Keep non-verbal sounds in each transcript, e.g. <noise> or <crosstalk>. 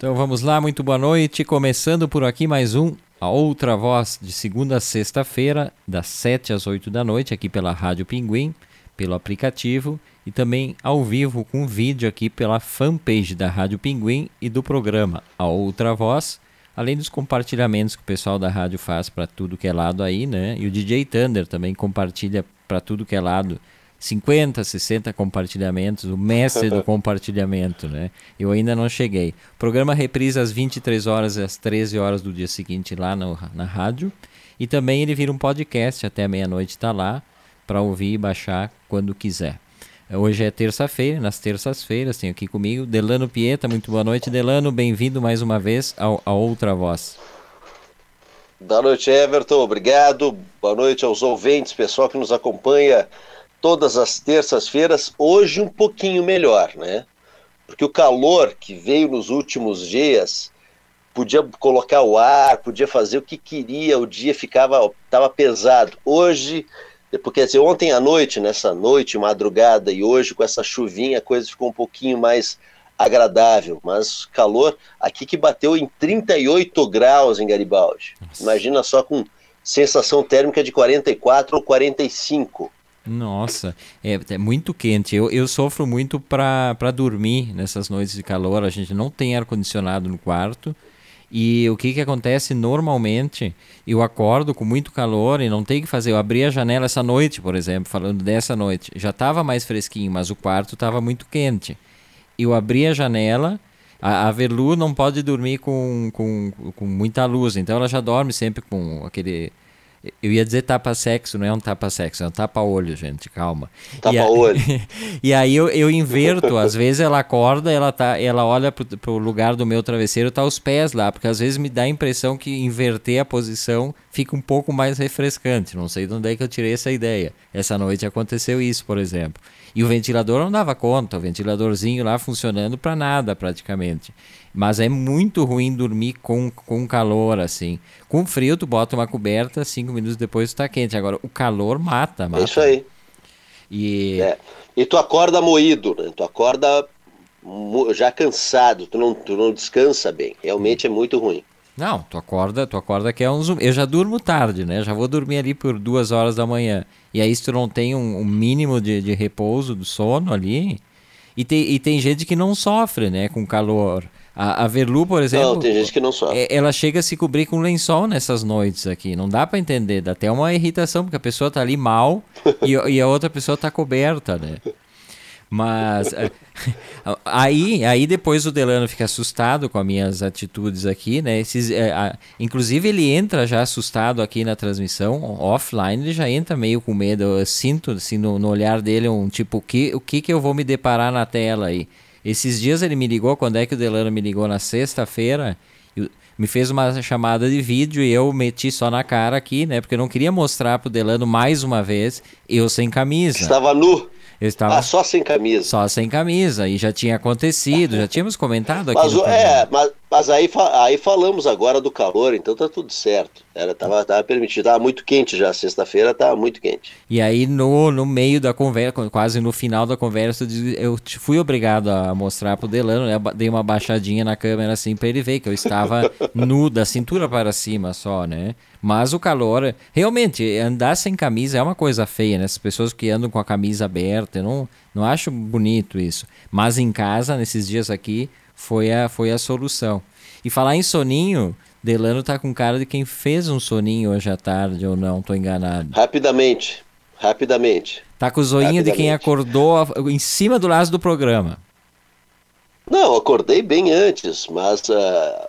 Então vamos lá, muito boa noite. Começando por aqui mais um A Outra Voz de segunda a sexta-feira, das 7 às 8 da noite, aqui pela Rádio Pinguim, pelo aplicativo e também ao vivo com vídeo aqui pela fanpage da Rádio Pinguim e do programa A Outra Voz, além dos compartilhamentos que o pessoal da rádio faz para tudo que é lado aí, né? E o DJ Thunder também compartilha para tudo que é lado 50, 60 compartilhamentos, o mestre do <laughs> compartilhamento, né? Eu ainda não cheguei. O programa reprisa às 23 horas e às 13 horas do dia seguinte lá no, na rádio. E também ele vira um podcast até meia-noite está lá para ouvir e baixar quando quiser. Hoje é terça-feira, nas terças-feiras tenho aqui comigo Delano Pieta. Muito boa noite, Delano. Bem-vindo mais uma vez ao, a Outra Voz. Boa noite, Everton. Obrigado. Boa noite aos ouvintes, pessoal que nos acompanha todas as terças-feiras, hoje um pouquinho melhor, né? Porque o calor que veio nos últimos dias podia colocar o ar, podia fazer o que queria, o dia ficava estava pesado. Hoje, porque dizer, ontem à noite, nessa noite, madrugada e hoje com essa chuvinha, a coisa ficou um pouquinho mais agradável, mas calor aqui que bateu em 38 graus em Garibaldi. Nossa. Imagina só com sensação térmica de 44 ou 45. Nossa, é, é, muito quente. Eu, eu sofro muito para dormir nessas noites de calor. A gente não tem ar-condicionado no quarto. E o que, que acontece normalmente? Eu acordo com muito calor e não tenho que fazer. Eu abri a janela essa noite, por exemplo, falando dessa noite. Já estava mais fresquinho, mas o quarto estava muito quente. Eu abri a janela. A, a Verlu não pode dormir com, com, com muita luz, então ela já dorme sempre com aquele eu ia dizer tapa-sexo, não é um tapa-sexo, é um tapa-olho, gente, calma. Tapa-olho. E, <laughs> e, aí eu, eu inverto, às vezes ela acorda, ela, tá, ela olha pro, pro lugar do meu travesseiro, tá os pés lá, porque às vezes me dá a impressão que inverter a posição fica um pouco mais refrescante. Não sei de onde é que eu tirei essa ideia. Essa noite aconteceu isso, por exemplo. E o ventilador não dava conta, o ventiladorzinho lá funcionando para nada praticamente. Mas é muito ruim dormir com, com calor, assim. Com frio, tu bota uma coberta, cinco minutos depois tu tá quente. Agora, o calor mata, mata. Isso aí. E... É. e tu acorda moído, né? Tu acorda já cansado, tu não, tu não descansa bem. Realmente é muito ruim. Não, tu acorda, tu acorda que é um Eu já durmo tarde, né? Já vou dormir ali por duas horas da manhã. E aí, se tu não tem um, um mínimo de, de repouso do sono ali. E tem, e tem gente que não sofre, né, com calor. A, a Verlu, por exemplo. Não, tem gente que não sofre. É, ela chega a se cobrir com lençol nessas noites aqui. Não dá para entender. Dá até uma irritação, porque a pessoa tá ali mal <laughs> e, e a outra pessoa tá coberta, né? Mas é, <laughs> aí, aí depois o Delano fica assustado com as minhas atitudes aqui, né? Esses, é, a, inclusive ele entra já assustado aqui na transmissão, offline, ele já entra meio com medo. Eu sinto assim no, no olhar dele um tipo, o que, o que que eu vou me deparar na tela aí? Esses dias ele me ligou, quando é que o Delano me ligou? Na sexta-feira, me fez uma chamada de vídeo e eu meti só na cara aqui, né? Porque eu não queria mostrar pro Delano mais uma vez eu sem camisa. Estava nu. Eu estava ah, só sem camisa. Só sem camisa. E já tinha acontecido, já tínhamos comentado aqui. Mas, é, mas, mas aí, aí falamos agora do calor, então tá tudo certo. Era, tava, tava permitido. Tava muito quente já. Sexta-feira tava muito quente. E aí, no, no meio da conversa, quase no final da conversa, eu fui obrigado a mostrar pro Delano, né? Dei uma baixadinha na câmera assim pra ele ver que eu estava <laughs> nu, da cintura para cima só, né? Mas o calor, realmente, andar sem camisa é uma coisa feia, né? As pessoas que andam com a camisa aberta, eu não, não acho bonito isso. Mas em casa, nesses dias aqui, foi a, foi a solução. E falar em soninho, Delano tá com cara de quem fez um soninho hoje à tarde, ou não, tô enganado. Rapidamente, rapidamente. Tá com o zoinho de quem acordou em cima do laço do programa. Não, acordei bem antes, mas uh,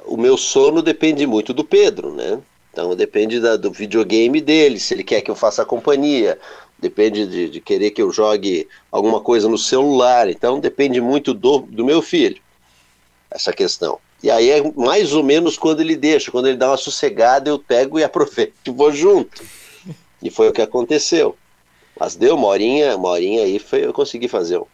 o meu sono depende muito do Pedro, né? Então depende da, do videogame dele, se ele quer que eu faça companhia, depende de, de, querer que eu jogue alguma coisa no celular, então depende muito do, do meu filho, essa questão. E aí é mais ou menos quando ele deixa, quando ele dá uma sossegada, eu pego e <laughs> aproveito e vou junto. E foi o que aconteceu. Mas deu uma horinha, uma horinha aí foi, eu consegui fazer um.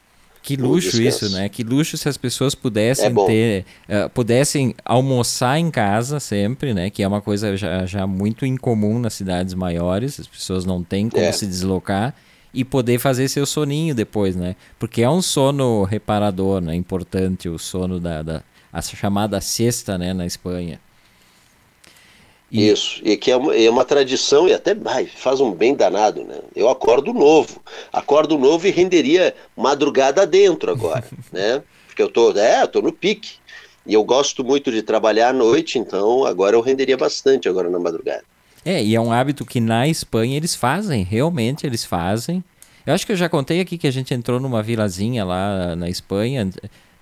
Que luxo isso, né? Que luxo se as pessoas pudessem é ter, uh, pudessem almoçar em casa sempre, né? Que é uma coisa já, já muito incomum nas cidades maiores, as pessoas não têm como é. se deslocar e poder fazer seu soninho depois, né? Porque é um sono reparador, né? Importante o sono da, da a chamada sexta, né, na Espanha. E... Isso, e que é uma, é uma, tradição e até ai, faz um bem danado, né? Eu acordo novo, acordo novo e renderia madrugada dentro agora, <laughs> né? Porque eu tô, é, eu tô no pique. E eu gosto muito de trabalhar à noite, então agora eu renderia bastante agora na madrugada. É, e é um hábito que na Espanha eles fazem, realmente eles fazem. Eu acho que eu já contei aqui que a gente entrou numa vilazinha lá na Espanha,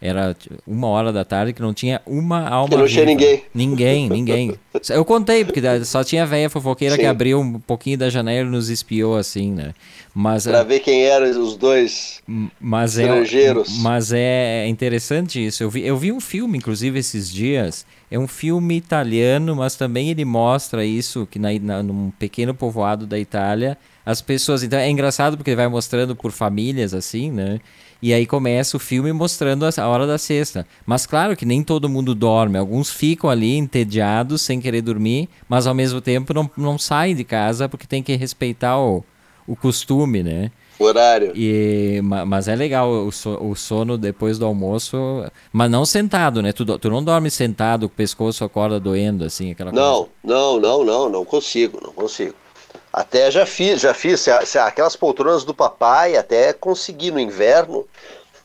era uma hora da tarde que não tinha uma alma. Que não tinha ninguém. Ninguém, ninguém. Eu contei, porque só tinha velha fofoqueira Sim. que abriu um pouquinho da janela e nos espiou assim, né? Mas, pra ver quem eram os dois mas é estrangeiros. É, mas é interessante isso. Eu vi, eu vi um filme, inclusive, esses dias. É um filme italiano, mas também ele mostra isso, que na, na, num pequeno povoado da Itália, as pessoas. Então é engraçado porque ele vai mostrando por famílias, assim, né? E aí começa o filme mostrando a hora da sexta. Mas claro que nem todo mundo dorme. Alguns ficam ali entediados, sem querer dormir, mas ao mesmo tempo não, não saem de casa porque tem que respeitar o, o costume, né? Horário. E, mas é legal o, o sono depois do almoço, mas não sentado, né? Tu, tu não dorme sentado, o pescoço acorda doendo, assim, aquela não, coisa. Não, não, não, não consigo, não consigo. Até já fiz, já fiz. Se, se, aquelas poltronas do papai, até consegui no inverno.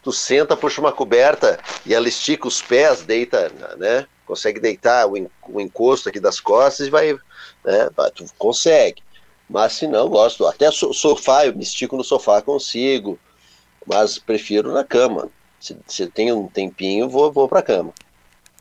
Tu senta, puxa uma coberta e ela estica os pés, deita, né? Consegue deitar o, encosto aqui das costas e vai, né? Tu consegue. Mas se não, gosto. Até sofá, eu me estico no sofá, consigo. Mas prefiro na cama. Se, se tem um tempinho, vou, vou pra cama.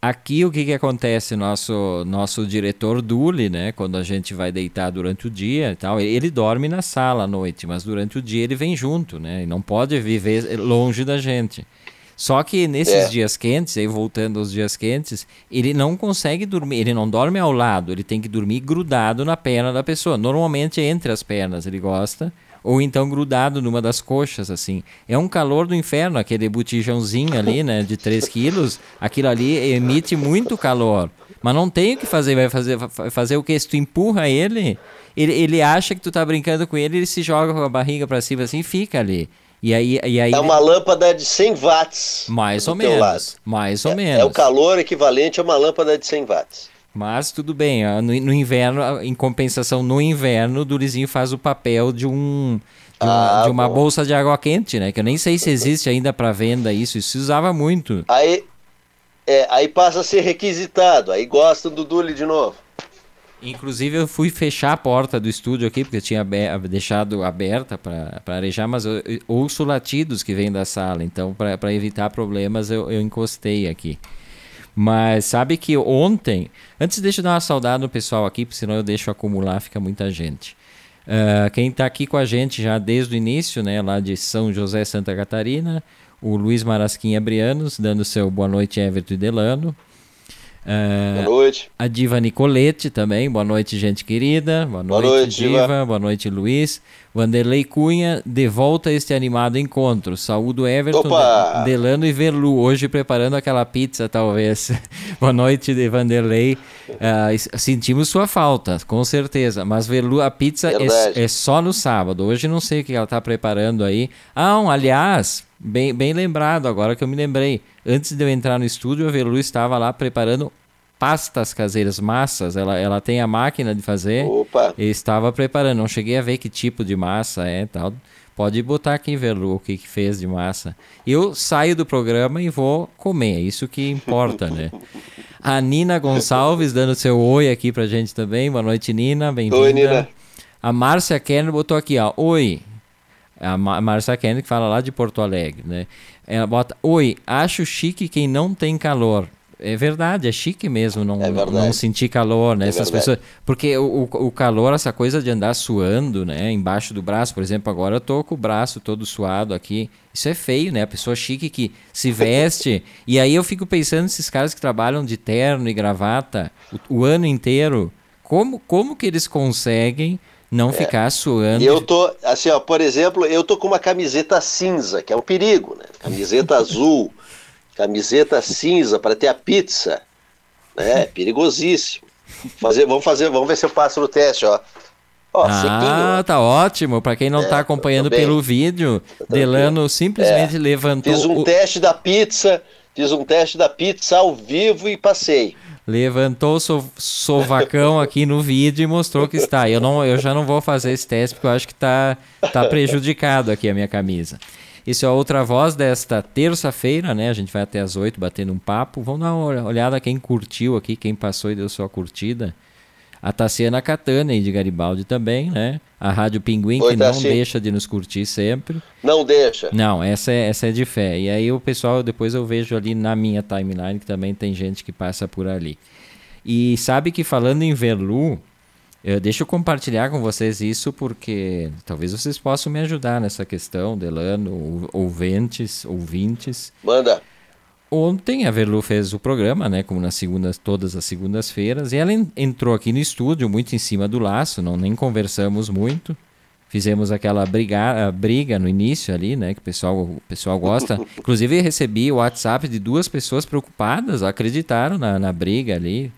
Aqui o que, que acontece, nosso nosso diretor Dule, né, quando a gente vai deitar durante o dia e tal, ele dorme na sala à noite, mas durante o dia ele vem junto, né, e não pode viver longe da gente. Só que nesses é. dias quentes, aí voltando aos dias quentes, ele não consegue dormir, ele não dorme ao lado, ele tem que dormir grudado na perna da pessoa, normalmente entre as pernas ele gosta, ou então grudado numa das coxas, assim. É um calor do inferno, aquele botijãozinho ali, né, de 3 quilos, aquilo ali emite muito calor. Mas não tem o que fazer, vai fazer, vai fazer o que? Se tu empurra ele, ele, ele acha que tu tá brincando com ele, ele se joga com a barriga para cima assim e fica ali. E aí, e aí, é uma lâmpada de 100 watts. Mais ou menos. Mais ou é, menos. É o calor equivalente a uma lâmpada de 100 watts. Mas tudo bem, no, no, inverno, em compensação, no inverno, o Durizinho faz o papel de um. De uma, ah, de uma bolsa de água quente, né? Que eu nem sei se existe ainda para venda isso. Isso se usava muito. Aí, é, aí passa a ser requisitado. Aí gostam do Dule de novo. Inclusive eu fui fechar a porta do estúdio aqui, porque eu tinha deixado aberta para arejar, mas eu, eu ouço latidos que vêm da sala, então para evitar problemas eu, eu encostei aqui. Mas sabe que ontem, antes deixa eu dar uma saudade no pessoal aqui, porque senão eu deixo acumular, fica muita gente. Uh, quem está aqui com a gente já desde o início, né, lá de São José, Santa Catarina, o Luiz Marasquinha Brianos, dando seu boa noite, Everton e Delano. Uh, boa noite. A Diva Nicolete também, boa noite, gente querida. Boa noite, boa noite Diva. Diva. Boa noite, Luiz. Vanderlei Cunha, de volta a este animado encontro. Saúdo Everton, Opa! Delano e Verlu, hoje preparando aquela pizza, talvez. <laughs> Boa noite, de Vanderlei. Uh, sentimos sua falta, com certeza. Mas Verlu, a pizza é, é, só no sábado. Hoje não sei o que ela está preparando aí. Ah, um, aliás, bem, bem lembrado, agora que eu me lembrei. Antes de eu entrar no estúdio, a Verlu estava lá preparando pastas caseiras, massas. Ela, ela tem a máquina de fazer. Opa. E estava preparando. Não cheguei a ver que tipo de massa é tal. Pode botar aqui, Verlu, o que, que fez de massa. Eu saio do programa e vou comer. É isso que importa, né? A Nina Gonçalves dando seu oi aqui pra gente também. Boa noite, Nina. Bem-vinda. Oi, Nina. A Márcia Kenner botou aqui, ó. Oi. A Márcia Kenner que fala lá de Porto Alegre, né? Ela bota: Oi, acho chique quem não tem calor. É verdade, é chique mesmo não, é não sentir calor, né? É Essas pessoas, porque o, o calor, essa coisa de andar suando, né? Embaixo do braço, por exemplo, agora eu tô com o braço todo suado aqui. Isso é feio, né? A pessoa chique que se <laughs> veste. e aí eu fico pensando nesses caras que trabalham de terno e gravata o, o ano inteiro. Como, como que eles conseguem não é. ficar suando? Eu tô, assim, ó, por exemplo, eu tô com uma camiseta cinza, que é um perigo, né? Camiseta <laughs> azul camiseta cinza para ter a pizza. É, <laughs> perigosíssimo. Fazer, vamos fazer, vamos ver se eu passo no teste, ó. ó ah, sequinho, tá ótimo. Para quem não está é, acompanhando pelo vídeo, Delano simplesmente é, levantou. Fiz um o... teste da pizza, Fiz um teste da pizza ao vivo e passei. Levantou o so sovacão <laughs> aqui no vídeo e mostrou que está. Eu, não, eu já não vou fazer esse teste porque eu acho que está tá prejudicado aqui a minha camisa. Isso é outra voz desta terça-feira, né? A gente vai até as oito batendo um papo. Vamos dar uma olhada quem curtiu aqui, quem passou e deu sua curtida. A Tassiana Catana e de Garibaldi também, né? A Rádio Pinguim, Oi, que não deixa de nos curtir sempre. Não deixa. Não, essa é, essa é de fé. E aí o pessoal, depois eu vejo ali na minha timeline que também tem gente que passa por ali. E sabe que falando em Verlu, eu, deixa eu compartilhar com vocês isso porque talvez vocês possam me ajudar nessa questão, Delano, ouvintes, ouvintes. Manda. Ontem a Verlu fez o programa, né, como nas segundas, todas as segundas-feiras, e ela entrou aqui no estúdio muito em cima do laço, não nem conversamos muito. Fizemos aquela briga, briga no início ali, né, que o pessoal, o pessoal gosta. <laughs> Inclusive recebi o WhatsApp de duas pessoas preocupadas, acreditaram na, na briga ali.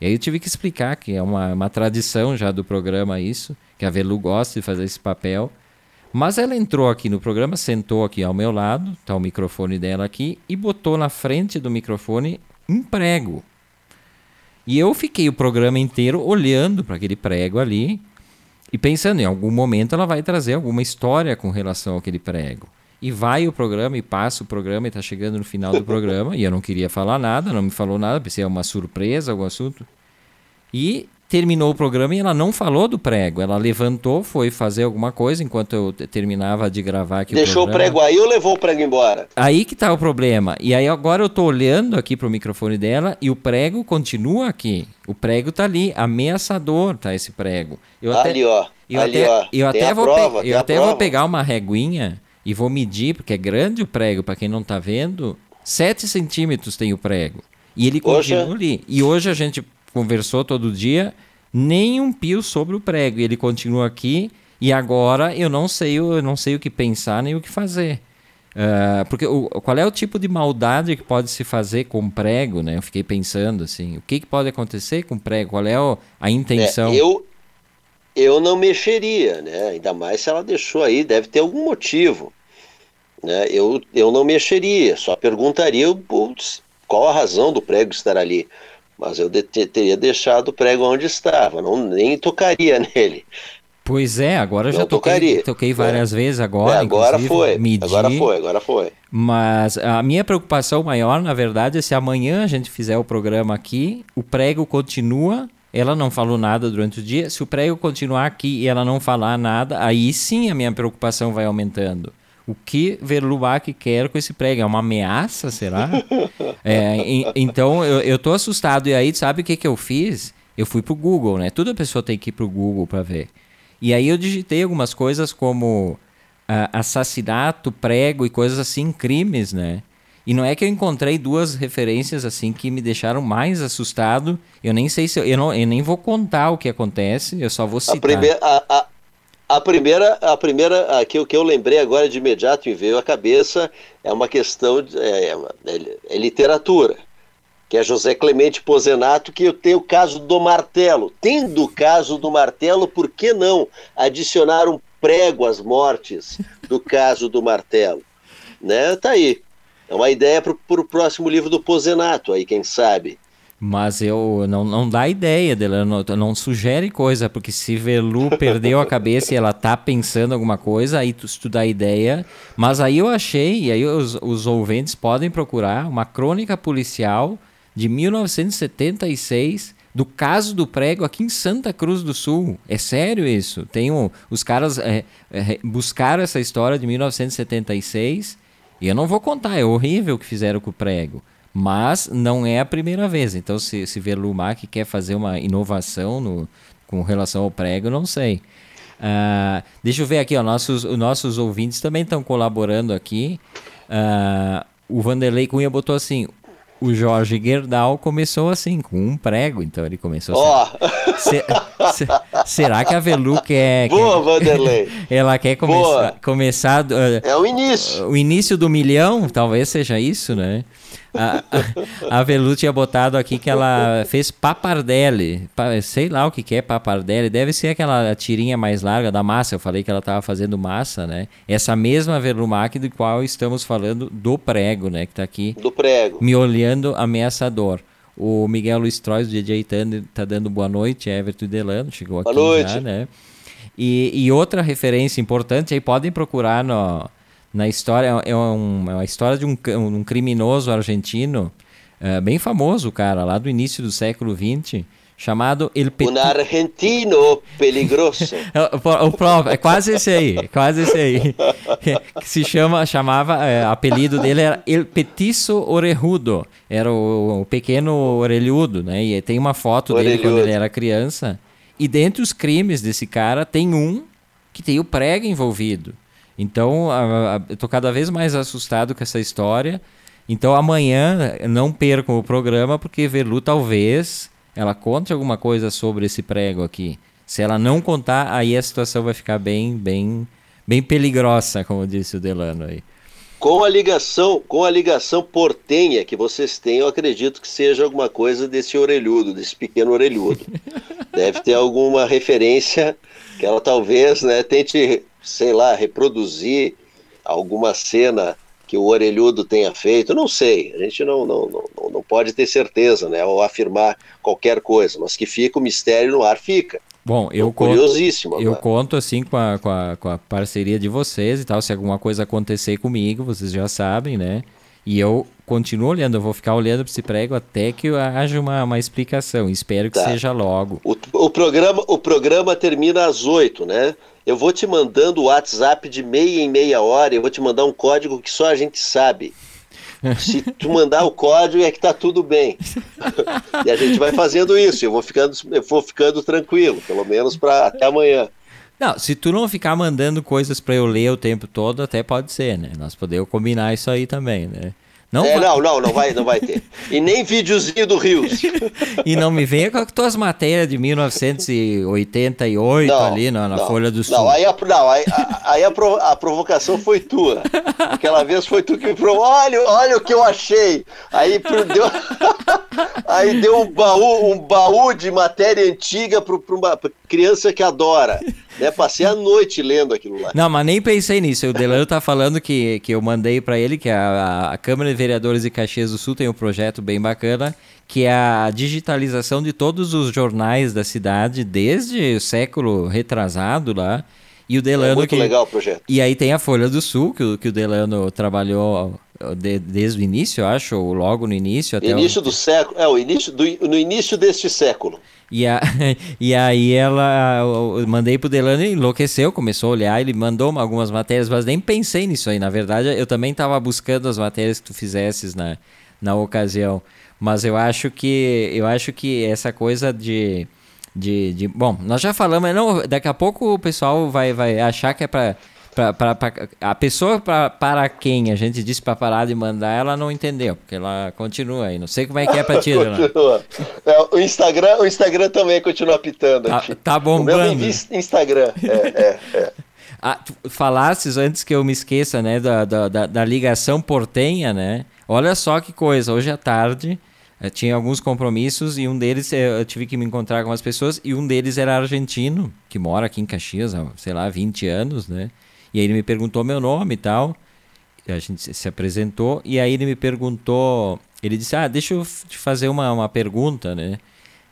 E aí eu tive que explicar que é uma, uma tradição já do programa isso, que a Velu gosta de fazer esse papel. Mas ela entrou aqui no programa, sentou aqui ao meu lado, está o microfone dela aqui, e botou na frente do microfone um prego. E eu fiquei o programa inteiro olhando para aquele prego ali e pensando, em algum momento ela vai trazer alguma história com relação àquele prego. E vai o programa e passa o programa e está chegando no final do programa. e eu não queria falar nada, não me falou nada, pensei é uma surpresa, algum assunto. E terminou o programa e ela não falou do prego. Ela levantou, foi fazer alguma coisa enquanto eu terminava de gravar aqui Deixou o, o prego aí ou levou o prego embora? Aí que tá o problema. E aí agora eu tô olhando aqui pro microfone dela e o prego continua aqui. O prego tá ali, ameaçador tá esse prego. Eu até, ali, ó. Eu ali, até, ó. Eu até, vou, prova, eu até vou pegar uma reguinha e vou medir, porque é grande o prego, para quem não tá vendo, 7 centímetros tem o prego. E ele continua ali. E hoje a gente conversou todo dia, nem um pio sobre o prego. Ele continua aqui e agora eu não sei, eu não sei o que pensar nem o que fazer. Uh, porque o, qual é o tipo de maldade que pode se fazer com prego, né? Eu fiquei pensando assim, o que, que pode acontecer com prego? Qual é o, a intenção? É, eu, eu não mexeria, né? Ainda mais se ela deixou aí, deve ter algum motivo. Né? Eu, eu não mexeria, só perguntaria putz, qual a razão do prego estar ali. Mas eu de teria deixado o prego onde estava, não nem tocaria <laughs> nele. Pois é, agora não já toquei, toquei várias é. vezes agora. É, agora foi. Medi, agora foi, agora foi. Mas a minha preocupação maior, na verdade, é se amanhã a gente fizer o programa aqui, o prego continua, ela não falou nada durante o dia. Se o prego continuar aqui e ela não falar nada, aí sim a minha preocupação vai aumentando. O que Verlubac quer com esse prego? É uma ameaça, será? <laughs> é, e, então eu, eu tô assustado. E aí, sabe o que, que eu fiz? Eu fui pro Google, né? Toda pessoa tem que ir pro Google para ver. E aí eu digitei algumas coisas como uh, assassinato, prego e coisas assim, crimes, né? E não é que eu encontrei duas referências assim que me deixaram mais assustado. Eu nem sei se eu, eu, não, eu nem vou contar o que acontece, eu só vou citar. A primeira, a, a, a primeira, a primeira a que, que eu lembrei agora de imediato me veio à cabeça é uma questão de, é, é, é literatura, que é José Clemente Pozenato, que tem o caso do martelo. Tendo o caso do martelo, por que não adicionar um prego às mortes do caso do martelo? Né? Tá aí. É uma ideia para o próximo livro do Pozenato, aí, quem sabe. Mas eu não, não dá ideia dela, não, não sugere coisa, porque se Velu <laughs> perdeu a cabeça e ela tá pensando alguma coisa, aí tu, tu dá ideia. Mas aí eu achei, e aí os, os ouvintes podem procurar uma crônica policial de 1976 do caso do prego aqui em Santa Cruz do Sul. É sério isso? Tem um, os caras é, é, buscaram essa história de 1976 e eu não vou contar, é horrível o que fizeram com o prego. Mas não é a primeira vez. Então, se, se Verlumac quer fazer uma inovação no, com relação ao prego, não sei. Uh, deixa eu ver aqui, ó, nossos, os nossos ouvintes também estão colaborando aqui. Uh, o Vanderlei Cunha botou assim: o Jorge Gerdau começou assim, com um prego, então ele começou assim. Oh. Se, se, será que a Velu quer. <laughs> Boa, quer, Vanderlei! Ela quer começar. começar uh, é o início. O início do milhão, talvez seja isso, né? A, a, a Velu tinha botado aqui que ela fez papardelli. Sei lá o que, que é papardelli. Deve ser aquela tirinha mais larga da massa. Eu falei que ela estava fazendo massa, né? Essa mesma Velumac do qual estamos falando do prego, né? Que está aqui. Do prego. Me olhando ameaçador. O Miguel Luiz Trois, do DJ Thunder, tá dando boa noite. Everton Delano chegou aqui boa noite. já, né? E, e outra referência importante, aí podem procurar no, na história, é, um, é uma história de um, um criminoso argentino, é, bem famoso, cara, lá do início do século XX, chamado El Petit... Um argentino peligroso. <laughs> o, próprio, é quase esse aí, é quase esse aí. <laughs> que se chama, chamava, é, apelido dele era El Petiço Orejudo, era o, o, pequeno orelhudo, né? E tem uma foto orelhudo. dele quando ele era criança, e dentre os crimes desse cara, tem um que tem o prego envolvido. Então, a, a, eu tô cada vez mais assustado com essa história. Então, amanhã não percam o programa, porque Velu talvez ela conte alguma coisa sobre esse prego aqui. Se ela não contar, aí a situação vai ficar bem, bem, bem peligrosa, como disse o Delano aí. Com a ligação, com a ligação portenha que vocês têm, eu acredito que seja alguma coisa desse orelhudo, desse pequeno orelhudo. <laughs> Deve ter alguma referência que ela talvez, né, tente, sei lá, reproduzir alguma cena que o orelhudo tenha feito, não sei, a gente não, não, não, não pode ter certeza, né, ou afirmar qualquer coisa, mas que fica o mistério no ar, fica. Bom, eu conto, eu conto assim com a, com, a, com a parceria de vocês e tal. Se alguma coisa acontecer comigo, vocês já sabem, né? E eu continuo olhando, eu vou ficar olhando para esse prego até que haja uma, uma explicação. Espero que tá. seja logo. O, o, programa, o programa termina às oito, né? Eu vou te mandando o WhatsApp de meia em meia hora, eu vou te mandar um código que só a gente sabe. Se tu mandar o código é que tá tudo bem. <laughs> e a gente vai fazendo isso. Eu vou ficando, eu vou ficando tranquilo, pelo menos para até amanhã. Não, se tu não ficar mandando coisas para eu ler o tempo todo, até pode ser, né? Nós podemos combinar isso aí também, né? Não, é, não, não, não vai, não vai ter. E nem videozinho do Rios. <laughs> e não me venha com as tuas matérias de 1988 não, ali na, na não, Folha do Sul. Não, aí, a, não, aí, a, aí a, a, provocação foi tua. Aquela vez foi tu que me provou. Olha, olha o que eu achei. Aí deu, <laughs> aí deu um baú, um baú de matéria antiga para uma criança que adora. Né? Passei a noite lendo aquilo lá. Não, mas nem pensei nisso. O Delano tá falando que, que eu mandei para ele que a, a Câmara de Vereadores de Caxias do Sul tem um projeto bem bacana, que é a digitalização de todos os jornais da cidade desde o século retrasado lá. E o Delano. É muito que... legal o projeto. E aí tem a Folha do Sul, que, que o Delano trabalhou de, desde o início, acho, ou logo no início. Até início o... do século. É, o início do, no início deste século. E, a, <laughs> e aí ela, eu mandei pro Delano e enlouqueceu, começou a olhar, ele mandou algumas matérias, mas nem pensei nisso aí. Na verdade, eu também estava buscando as matérias que tu fizesses na, na ocasião. Mas eu acho que eu acho que essa coisa de, de, de bom, nós já falamos, não, daqui a pouco o pessoal vai, vai achar que é para Pra, pra, pra, a pessoa pra, para quem a gente disse para parar de mandar, ela não entendeu, porque ela continua aí. Não sei como é que é para ti, Continua. É, o, Instagram, o Instagram também continua pitando. Tá, tá bombando. Instagram. É, é, é. <laughs> Ah, falasses antes que eu me esqueça, né, da, da, da, ligação portenha, né? Olha só que coisa, hoje à tarde eu eh, tinha alguns compromissos e um deles eh, eu tive que me encontrar com as pessoas e um deles era argentino, que mora aqui em Caxias há, sei lá, 20 anos, né? E aí ele me perguntou meu nome e tal. A gente se apresentou. E aí ele me perguntou. Ele disse: Ah, deixa eu te fazer uma, uma pergunta, né?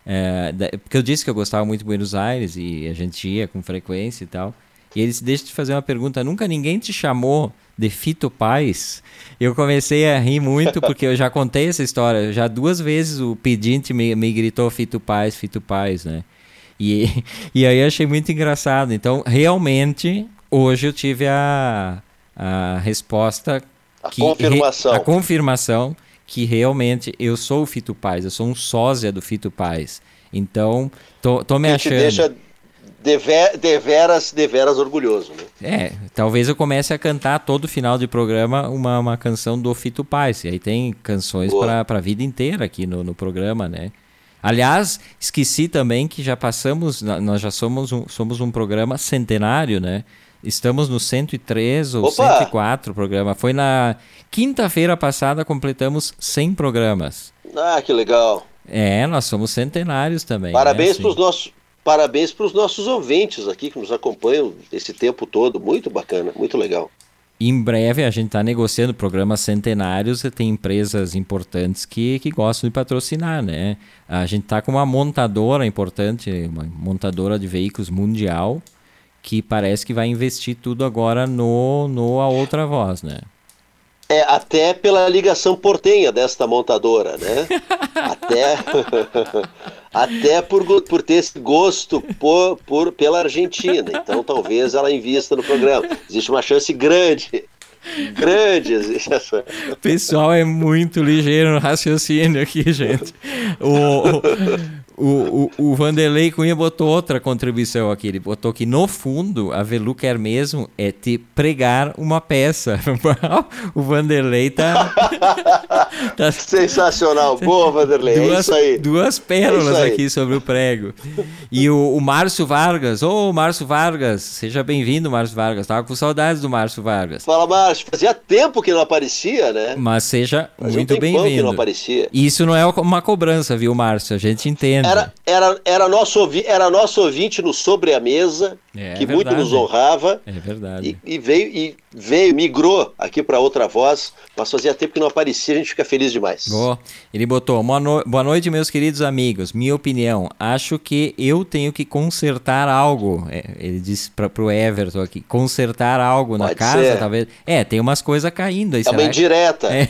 É, porque eu disse que eu gostava muito de Buenos Aires e a gente ia com frequência e tal. E ele disse: Deixa eu te fazer uma pergunta. Nunca ninguém te chamou de Fito Paz? Eu comecei a rir muito porque eu já contei essa história. Já duas vezes o pedinte me, me gritou Fito Paz, Fito Paz, né? E, <laughs> e aí eu achei muito engraçado. Então, realmente, hoje eu tive a, a resposta. A que confirmação. Re, a confirmação que realmente eu sou o Fito Paz, eu sou um sósia do Fito Paz. Então, tô, tô me que achando. Te deixa dever, deveras, deveras orgulhoso. Né? É, talvez eu comece a cantar todo final de programa uma, uma canção do Fito Paz. E aí tem canções para a vida inteira aqui no, no programa, né? Aliás, esqueci também que já passamos, nós já somos um, somos um programa centenário, né? Estamos no 103 ou Opa! 104 programa. Foi na quinta-feira passada, completamos 100 programas. Ah, que legal. É, nós somos centenários também. Parabéns né? para os nossos. Parabéns para os nossos ouvintes aqui que nos acompanham esse tempo todo. Muito bacana, muito legal. Em breve a gente está negociando programas centenários e tem empresas importantes que, que gostam de patrocinar, né? A gente está com uma montadora importante, uma montadora de veículos mundial, que parece que vai investir tudo agora no, no A Outra Voz, né? É, até pela ligação portenha desta montadora, né? <laughs> até <laughs> até por, por ter esse gosto por, por, pela Argentina. Então talvez ela invista no programa. Existe uma chance grande. Grande existe essa. O pessoal é muito ligeiro no raciocínio aqui, gente. O, o, o, o Vanderlei Cunha botou outra contribuição aqui. Ele botou que, no fundo, a Velu quer mesmo é te pregar uma peça. <laughs> o Vanderlei tá, <laughs> tá Sensacional. Boa, Vanderlei. É duas, isso aí. duas É pérolas isso aí. aqui sobre o prego. E o, o Márcio Vargas. Ô, Márcio Vargas, seja bem-vindo, Márcio Vargas. Tava com saudades do Márcio Vargas. Fala, Márcio. Fazia tempo que não aparecia, né? Mas seja Fazia um muito tempão que não bem-vindo. aparecia. Isso não é uma cobrança, viu, Márcio? A gente entende. Era, era, era, nosso, era nosso ouvinte no Sobre a Mesa, É que verdade. muito nos honrava. É verdade. E, e veio, e veio, migrou aqui para outra voz, mas fazia tempo que não aparecia, a gente fica feliz demais. Ó, ele botou: boa, no- boa noite, meus queridos amigos. Minha opinião, acho que eu tenho que consertar algo. É, ele disse para pro Everton aqui: consertar algo na Pode casa, ser. talvez. É, tem umas coisas caindo aí. É uma que- indireta. É,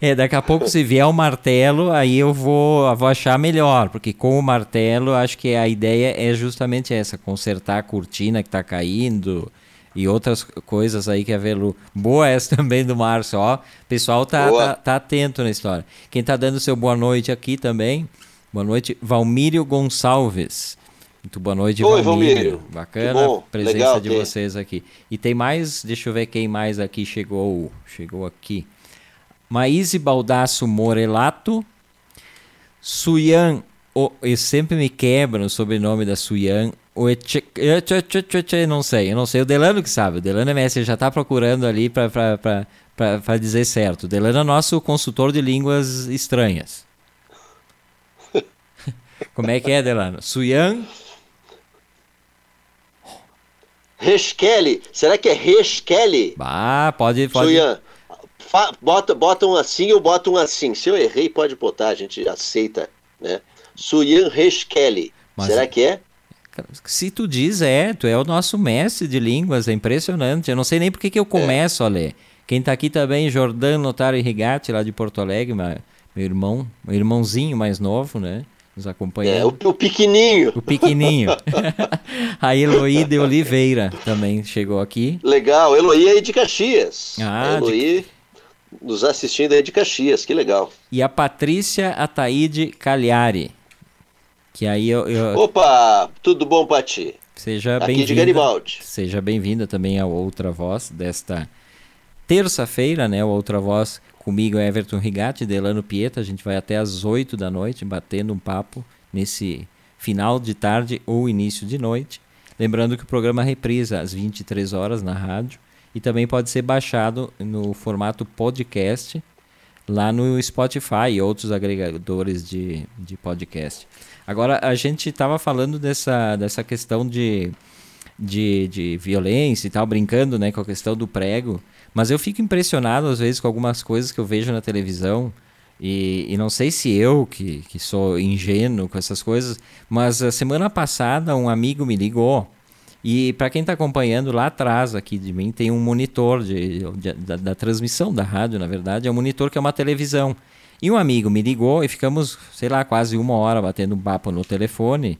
é, daqui a pouco se vier o martelo, aí eu vou, eu vou achar melhor, porque com o martelo acho que a ideia é justamente essa, consertar a cortina que tá caindo e outras coisas aí que a Velu. Boa essa <laughs> também do Márcio, ó. Pessoal tá, tá, tá atento na história. Quem tá dando seu boa noite aqui também, boa noite, Valmírio Gonçalves. Muito boa noite, Oi, Valmírio. Valmírio. Bacana bom, a presença legal de ter. vocês aqui. E tem mais, deixa eu ver quem mais aqui chegou. Chegou aqui. Maíse Baldasso Morelato. Suyan, o, eu sempre me quebro o sobrenome da Suyan. O Eche, não sei, eu não sei. O Delano que sabe. O Delano é mestre, ele já tá procurando ali pra dizer certo. O Delano é nosso consultor de línguas estranhas. <laughs> Como é que é, Delano? Suyan? Reskelly. Será que é Reskelly? Ah, pode, pode. Suyan. Fa- Bota, bota um assim ou bota um assim. Se eu errei, pode botar, a gente aceita. Né? Suyan Reskelly. Mas- Será que é? Se tu diz, é, tu é o nosso mestre de línguas, é impressionante. Eu não sei nem por que que eu começo a ler. Quem tá aqui também, Jordano Notário Rigatti, lá de Porto Alegre, meu irmão, meu irmãozinho mais novo, né? Nos É, acompanhando. o, o pequenininho. O pequenininho. <laughs> a Eloí de Oliveira também chegou aqui. Legal. Eloí aí de Caxias. Ah, Eloí nos assistindo aí de Caxias. Que legal. E a Patrícia Ataíde Cagliari. Que aí eu, eu- Opa, tudo bom, Pati? seja Aqui de bem-vinda. Garibaldi. Seja bem-vinda também a Outra Voz desta terça-feira, né? O Outra Voz comigo é Everton Rigatti, Delano Pieta. A gente vai até às 8 da noite batendo um papo nesse final de tarde ou início de noite. Lembrando que o programa reprisa às 23 horas na rádio e também pode ser baixado no formato podcast lá no Spotify e outros agregadores de, de podcast. Agora, a gente estava falando dessa, dessa questão de, de, de violência e tal, brincando né, com a questão do prego, mas eu fico impressionado às vezes com algumas coisas que eu vejo na televisão. E, e não sei se eu, que, que sou ingênuo com essas coisas, mas a semana passada um amigo me ligou e para quem está acompanhando lá atrás aqui de mim, tem um monitor de, de- da, da transmissão da rádio, na verdade, é um monitor que é uma televisão. E um amigo me ligou e ficamos, sei lá, quase uma hora batendo um papo no telefone.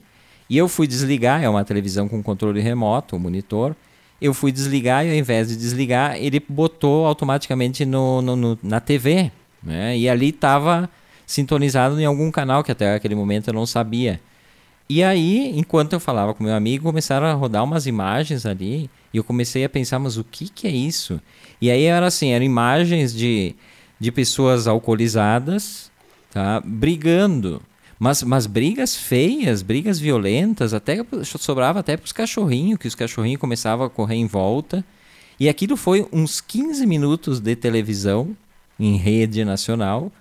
E eu fui desligar, é uma televisão com controle remoto, o monitor. Eu fui desligar e ao invés de desligar, ele botou automaticamente no, no- no- na TV. Né? E ali estava sintonizado em algum canal que até aquele momento eu não sabia. E aí, enquanto eu falava com meu amigo, começaram a rodar umas imagens ali. E eu comecei a pensar, mas o que, que é isso? E aí era assim, eram imagens de, de pessoas alcoolizadas, tá? Brigando. Mas, mas brigas feias, brigas violentas, até sobrava até para os cachorrinhos, que os cachorrinhos começavam a correr em volta. E aquilo foi uns 15 minutos de televisão em rede nacional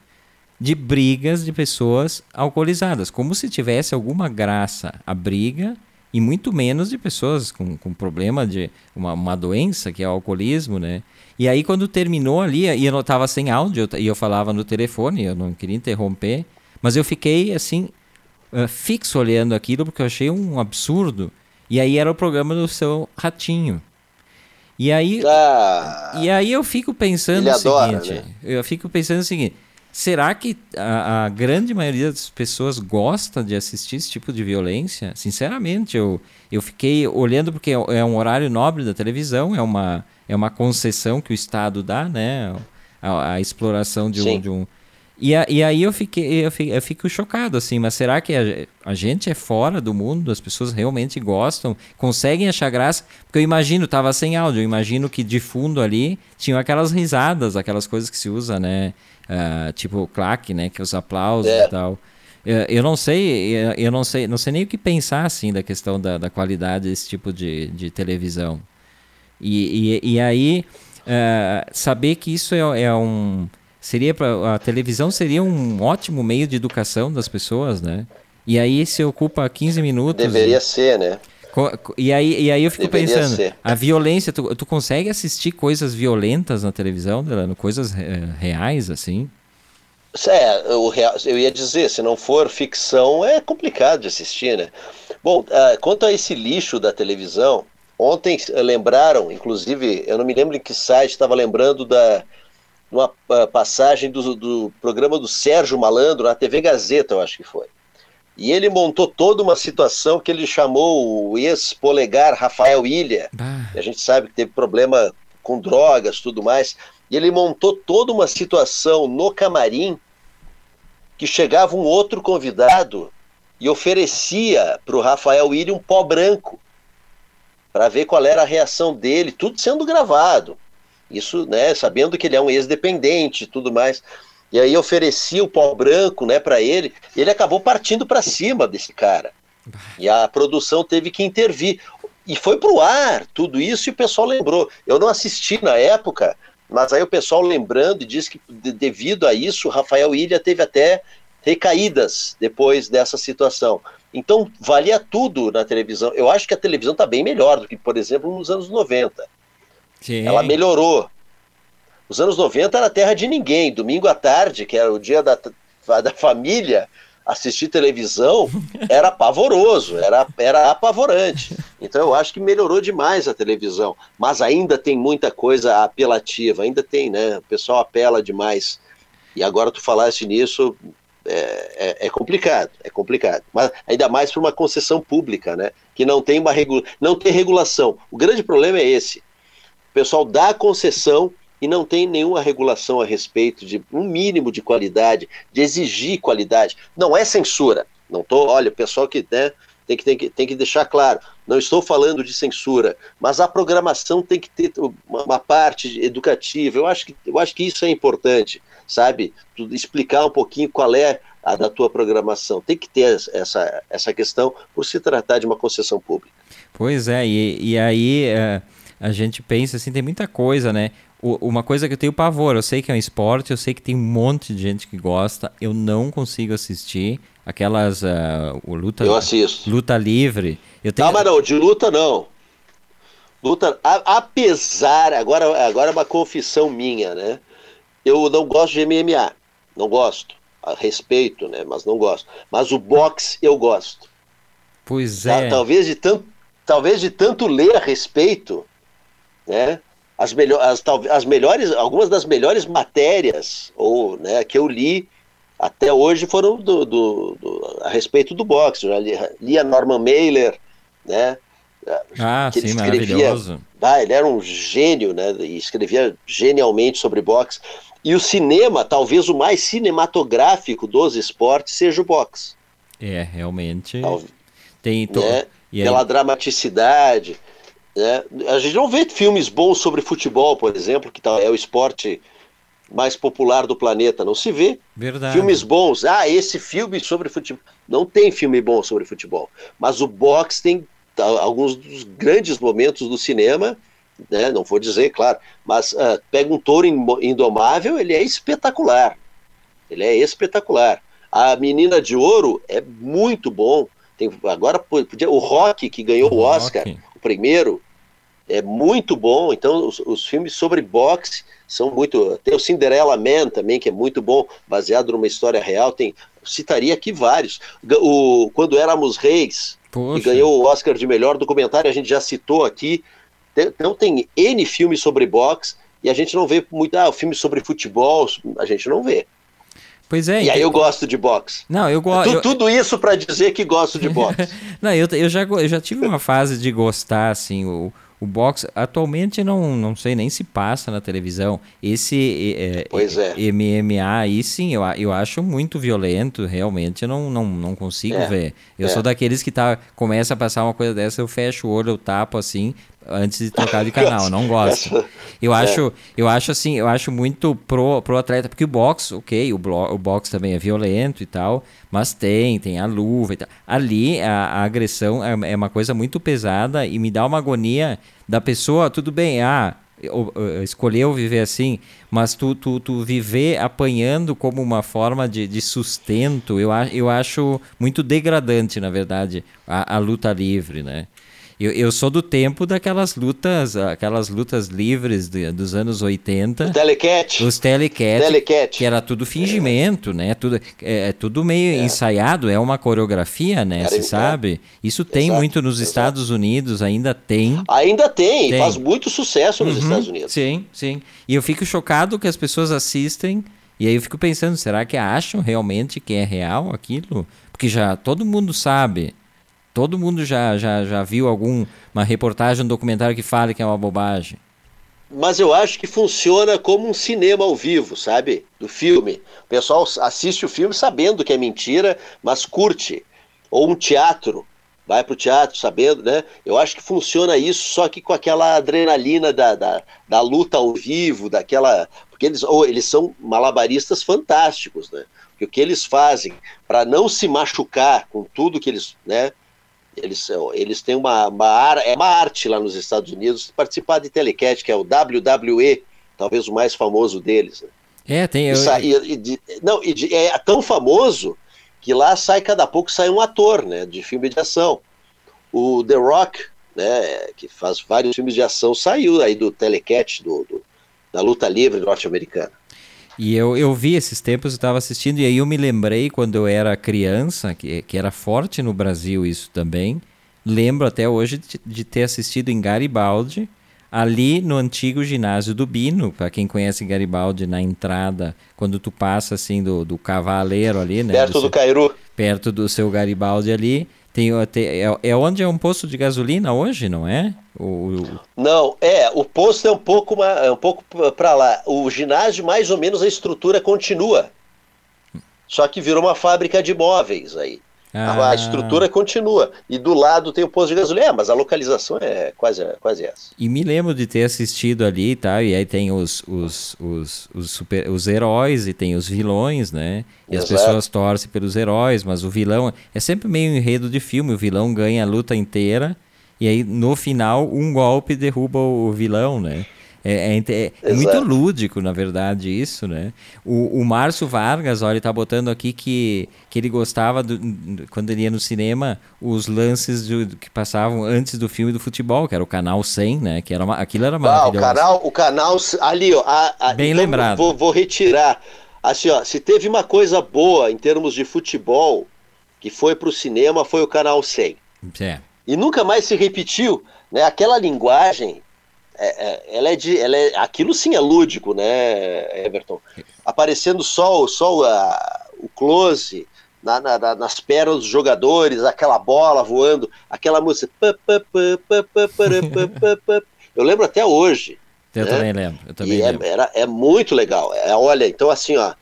de brigas de pessoas alcoolizadas, como se tivesse alguma graça a briga e muito menos de pessoas com, com problema de uma, uma doença que é o alcoolismo, né? E aí quando terminou ali, e eu estava sem áudio, e eu falava no telefone, eu não queria interromper, mas eu fiquei assim, fixo olhando aquilo, porque eu achei um absurdo. E aí era o programa do seu ratinho. E aí, ah, e aí eu fico pensando o seguinte, né? eu fico pensando o seguinte, será que a, a, grande maioria das pessoas gosta de assistir esse tipo de violência? Sinceramente, eu, eu fiquei olhando porque é um horário nobre da televisão, é uma, é uma concessão que o Estado dá, né? A, a exploração de um, de um, e, a, e aí eu fiquei, eu fico, eu fico chocado, assim, mas será que a, a, gente é fora do mundo? As pessoas realmente gostam, conseguem achar graça? Porque eu imagino, tava sem áudio, eu imagino que de fundo ali tinham aquelas risadas, aquelas coisas que se usa, né? Uh, tipo claque, né? Que é os aplausos é. e tal. Eu não sei, eu não sei, não sei nem o que pensar assim da questão da, da qualidade desse tipo de, de televisão. E, e, e aí uh, saber que isso é, é um seria pra, a televisão seria um ótimo meio de educação das pessoas, né? E aí se ocupa 15 minutos. Deveria ser, né? E aí, e aí eu fico Deveria pensando, ser. a violência, tu, tu consegue assistir coisas violentas na televisão, Delano? Coisas é, reais, assim? É, o real, eu ia dizer, se não for ficção, é complicado de assistir, né? Bom, uh, quanto a esse lixo da televisão, ontem lembraram, inclusive, eu não me lembro em que site estava lembrando da, numa uh, passagem do, do, programa do Sérgio Malandro na TV Gazeta, eu acho que foi. E ele montou toda uma situação que ele chamou o ex-polegar Rafael Ilha. Ah. a gente sabe que teve problema com drogas, tudo mais. E ele montou toda uma situação no camarim que chegava um outro convidado e oferecia para o Rafael Ilha um pó branco para ver qual era a reação dele, tudo sendo gravado. Isso, né, sabendo que ele é um ex-dependente e tudo mais. E aí oferecia o pó branco, né, para ele. E ele acabou partindo para cima desse cara. E a produção teve que intervir. E foi pro ar tudo isso e o pessoal lembrou. Eu não assisti na época, mas aí o pessoal lembrando e diz que devido a isso, Rafael Ilha teve até recaídas depois dessa situação. Então, valia tudo na televisão. Eu acho que a televisão está bem melhor do que, por exemplo, nos anos 90. Sim. Ela melhorou. Os anos 90 era terra de ninguém. Domingo à tarde, que era o dia da, da família, assistir televisão <laughs> era pavoroso, era, era apavorante. Então eu acho que melhorou demais a televisão. Mas ainda tem muita coisa apelativa, ainda tem, né? O pessoal apela demais. E agora tu falaste nisso, é, é, é, complicado, é complicado. Mas ainda mais para uma concessão pública, né? Que não tem uma regula não tem regulação. O grande problema é esse pessoal dá concessão e não tem nenhuma regulação a respeito de um mínimo de qualidade, de exigir qualidade. Não é censura. Não tô, olha, pessoal que né, tem que, tem, que, tem que deixar claro, não estou falando de censura, mas a programação tem que ter uma, uma parte educativa. Eu acho, que, eu acho que isso é importante, sabe? Tu explicar um pouquinho qual é a da tua programação. Tem que ter essa, essa questão por se tratar de uma concessão pública. Pois é, e, e aí. É a gente pensa assim, tem muita coisa, né? Uma coisa que eu tenho pavor, eu sei que é um esporte, eu sei que tem um monte de gente que gosta, eu não consigo assistir aquelas uh, o luta eu assisto. luta livre. Eu tenho... Não, mas não, de luta não. Luta, a, apesar, agora, agora é uma confissão minha, né? Eu não gosto de MMA, não gosto. A respeito, né? Mas não gosto. Mas o boxe eu gosto. Pois é. Talvez de tanto, talvez de tanto ler a respeito, né? As, melhor, as, as melhores, algumas das melhores matérias ou, né, que eu li até hoje foram do, do, do a respeito do boxe. Eu li, li a Norman Mailer, né? Ah, que sim, ele escrevia, maravilhoso. Ah, ele era um gênio, né? E escrevia genialmente sobre boxe. E o cinema, talvez o mais cinematográfico dos esportes, seja o boxe. É, realmente. Tem to... né? Pela dramaticidade. Né? A gente não vê filmes bons sobre futebol, por exemplo, que tá, é o esporte mais popular do planeta, não se vê. Verdade. Filmes bons. Ah, esse filme sobre futebol. Não tem filme bom sobre futebol. Mas o boxe tem alguns dos grandes momentos do cinema, né? não vou dizer, claro, mas uh, pega um touro indomável, ele é espetacular. Ele é espetacular. A Menina de Ouro é muito bom. Tem, agora podia, o Rock que ganhou o, o Oscar, Rock. o primeiro, é muito bom. Então os, os, filmes sobre boxe são muito. Tem o Cinderella Man também que é muito bom, baseado numa história real. Tem citaria aqui vários. O quando éramos reis Poxa. que ganhou o Oscar de melhor documentário, a gente já citou aqui. Então tem N filmes sobre boxe e a gente não vê muito. Ah, o filme sobre futebol, a gente não vê. Pois é. E aí eu gosto de boxe. Não, eu gosto. Eu... Tudo isso para dizer que gosto de <laughs> boxe. não, eu, eu, já, eu já tive uma fase de gostar, assim, o, o boxe atualmente não, não sei nem se passa na televisão. Esse é, é. MMA aí sim, eu, eu acho muito violento, realmente eu não, não, não consigo é. ver. Eu é. sou daqueles que tá, começa a passar uma coisa dessa, eu fecho o olho, eu tapo assim, antes de trocar de canal, não gosto. Eu é. acho, eu acho assim, eu acho muito pro, pro atleta, porque o boxe, ok, o, blo, o boxe também é violento e tal, mas tem, tem a luva e tal. Ali a, a agressão é, é, uma coisa muito pesada e me dá uma agonia da pessoa, tudo bem, ah, escolheu viver assim, mas tu, tu, tu viver apanhando como uma forma de, de sustento, eu, eu acho muito degradante, na verdade, a, a luta livre, né? Eu, eu sou do tempo daquelas lutas, aquelas lutas livres de, dos anos 80. O telecat. Os telecat, telecat. Que era tudo fingimento, né? Tudo, é, é tudo meio é. ensaiado, é uma coreografia, né? Você sabe? Isso tem exato, muito nos exato. Estados Unidos, ainda tem. Ainda tem, tem. faz muito sucesso nos uhum, Estados Unidos. Sim, sim. E eu fico chocado que as pessoas assistem. E aí eu fico pensando, será que acham realmente que é real aquilo? Porque já todo mundo sabe Todo mundo já, já, já viu alguma reportagem, um documentário que fale que é uma bobagem. Mas eu acho que funciona como um cinema ao vivo, sabe? Do filme. O pessoal assiste o filme sabendo que é mentira, mas curte. Ou um teatro, vai para o teatro sabendo, né? Eu acho que funciona isso, só que com aquela adrenalina da, da, da luta ao vivo, daquela. Porque eles, ou eles são malabaristas fantásticos, né? Porque o que eles fazem para não se machucar com tudo que eles, né? Eles, eles têm uma, uma, é uma arte lá nos Estados Unidos participar de telecat, que é o WWE, talvez o mais famoso deles. Né? É, tem. Eu... E, e, de, não, e de, é tão famoso que lá sai cada pouco sai um ator, né, de filme de ação. O The Rock, né, que faz vários filmes de ação, saiu aí do telecat, do, do da luta livre norte-americana. E eu, eu vi esses tempos, eu estava assistindo, e aí eu me lembrei quando eu era criança, que, que era forte no Brasil isso também. Lembro até hoje de, de ter assistido em Garibaldi, ali no antigo ginásio do Bino, para quem conhece Garibaldi, na entrada, quando tu passa assim do, do cavaleiro ali, né? Perto do, do Cairu. Perto do seu Garibaldi ali. Tem, tem, é, é onde é um posto de gasolina hoje, não é? O, o... Não, é, o posto é um pouco, é um pouco para lá. O ginásio, mais ou menos, a estrutura continua. Só que virou uma fábrica de móveis aí. Ah. A estrutura continua. E do lado tem o posto de gasolina. É, mas a localização é quase, quase essa. E me lembro de ter assistido ali tá? e aí tem os, os, os, os, super, os heróis e tem os vilões, né? E Exato. as pessoas torcem pelos heróis, mas o vilão é sempre meio enredo de filme. O vilão ganha a luta inteira e aí no final um golpe derruba o vilão, né? É, é, é, é muito lúdico, na verdade, isso, né? O, o Márcio Vargas, olha, ele tá botando aqui que, que ele gostava, do, quando ele ia no cinema, os lances do, que passavam antes do filme do futebol, que era o Canal 100, né? Que era uma, aquilo era maravilhoso. Ah, o canal, o canal ali, ó. A, a, Bem então lembrado. Vou, vou retirar. Assim, ó, se teve uma coisa boa em termos de futebol que foi para o cinema, foi o Canal 100. É. E nunca mais se repetiu, né? Aquela linguagem é, é, ela é de. Ela é, aquilo sim é lúdico, né, Everton? Aparecendo só, só a, o close na, na, nas pernas dos jogadores, aquela bola voando, aquela música. Eu lembro até hoje. Eu né? também lembro. Eu também é, lembro. Era, é muito legal. É, olha, então assim, ó.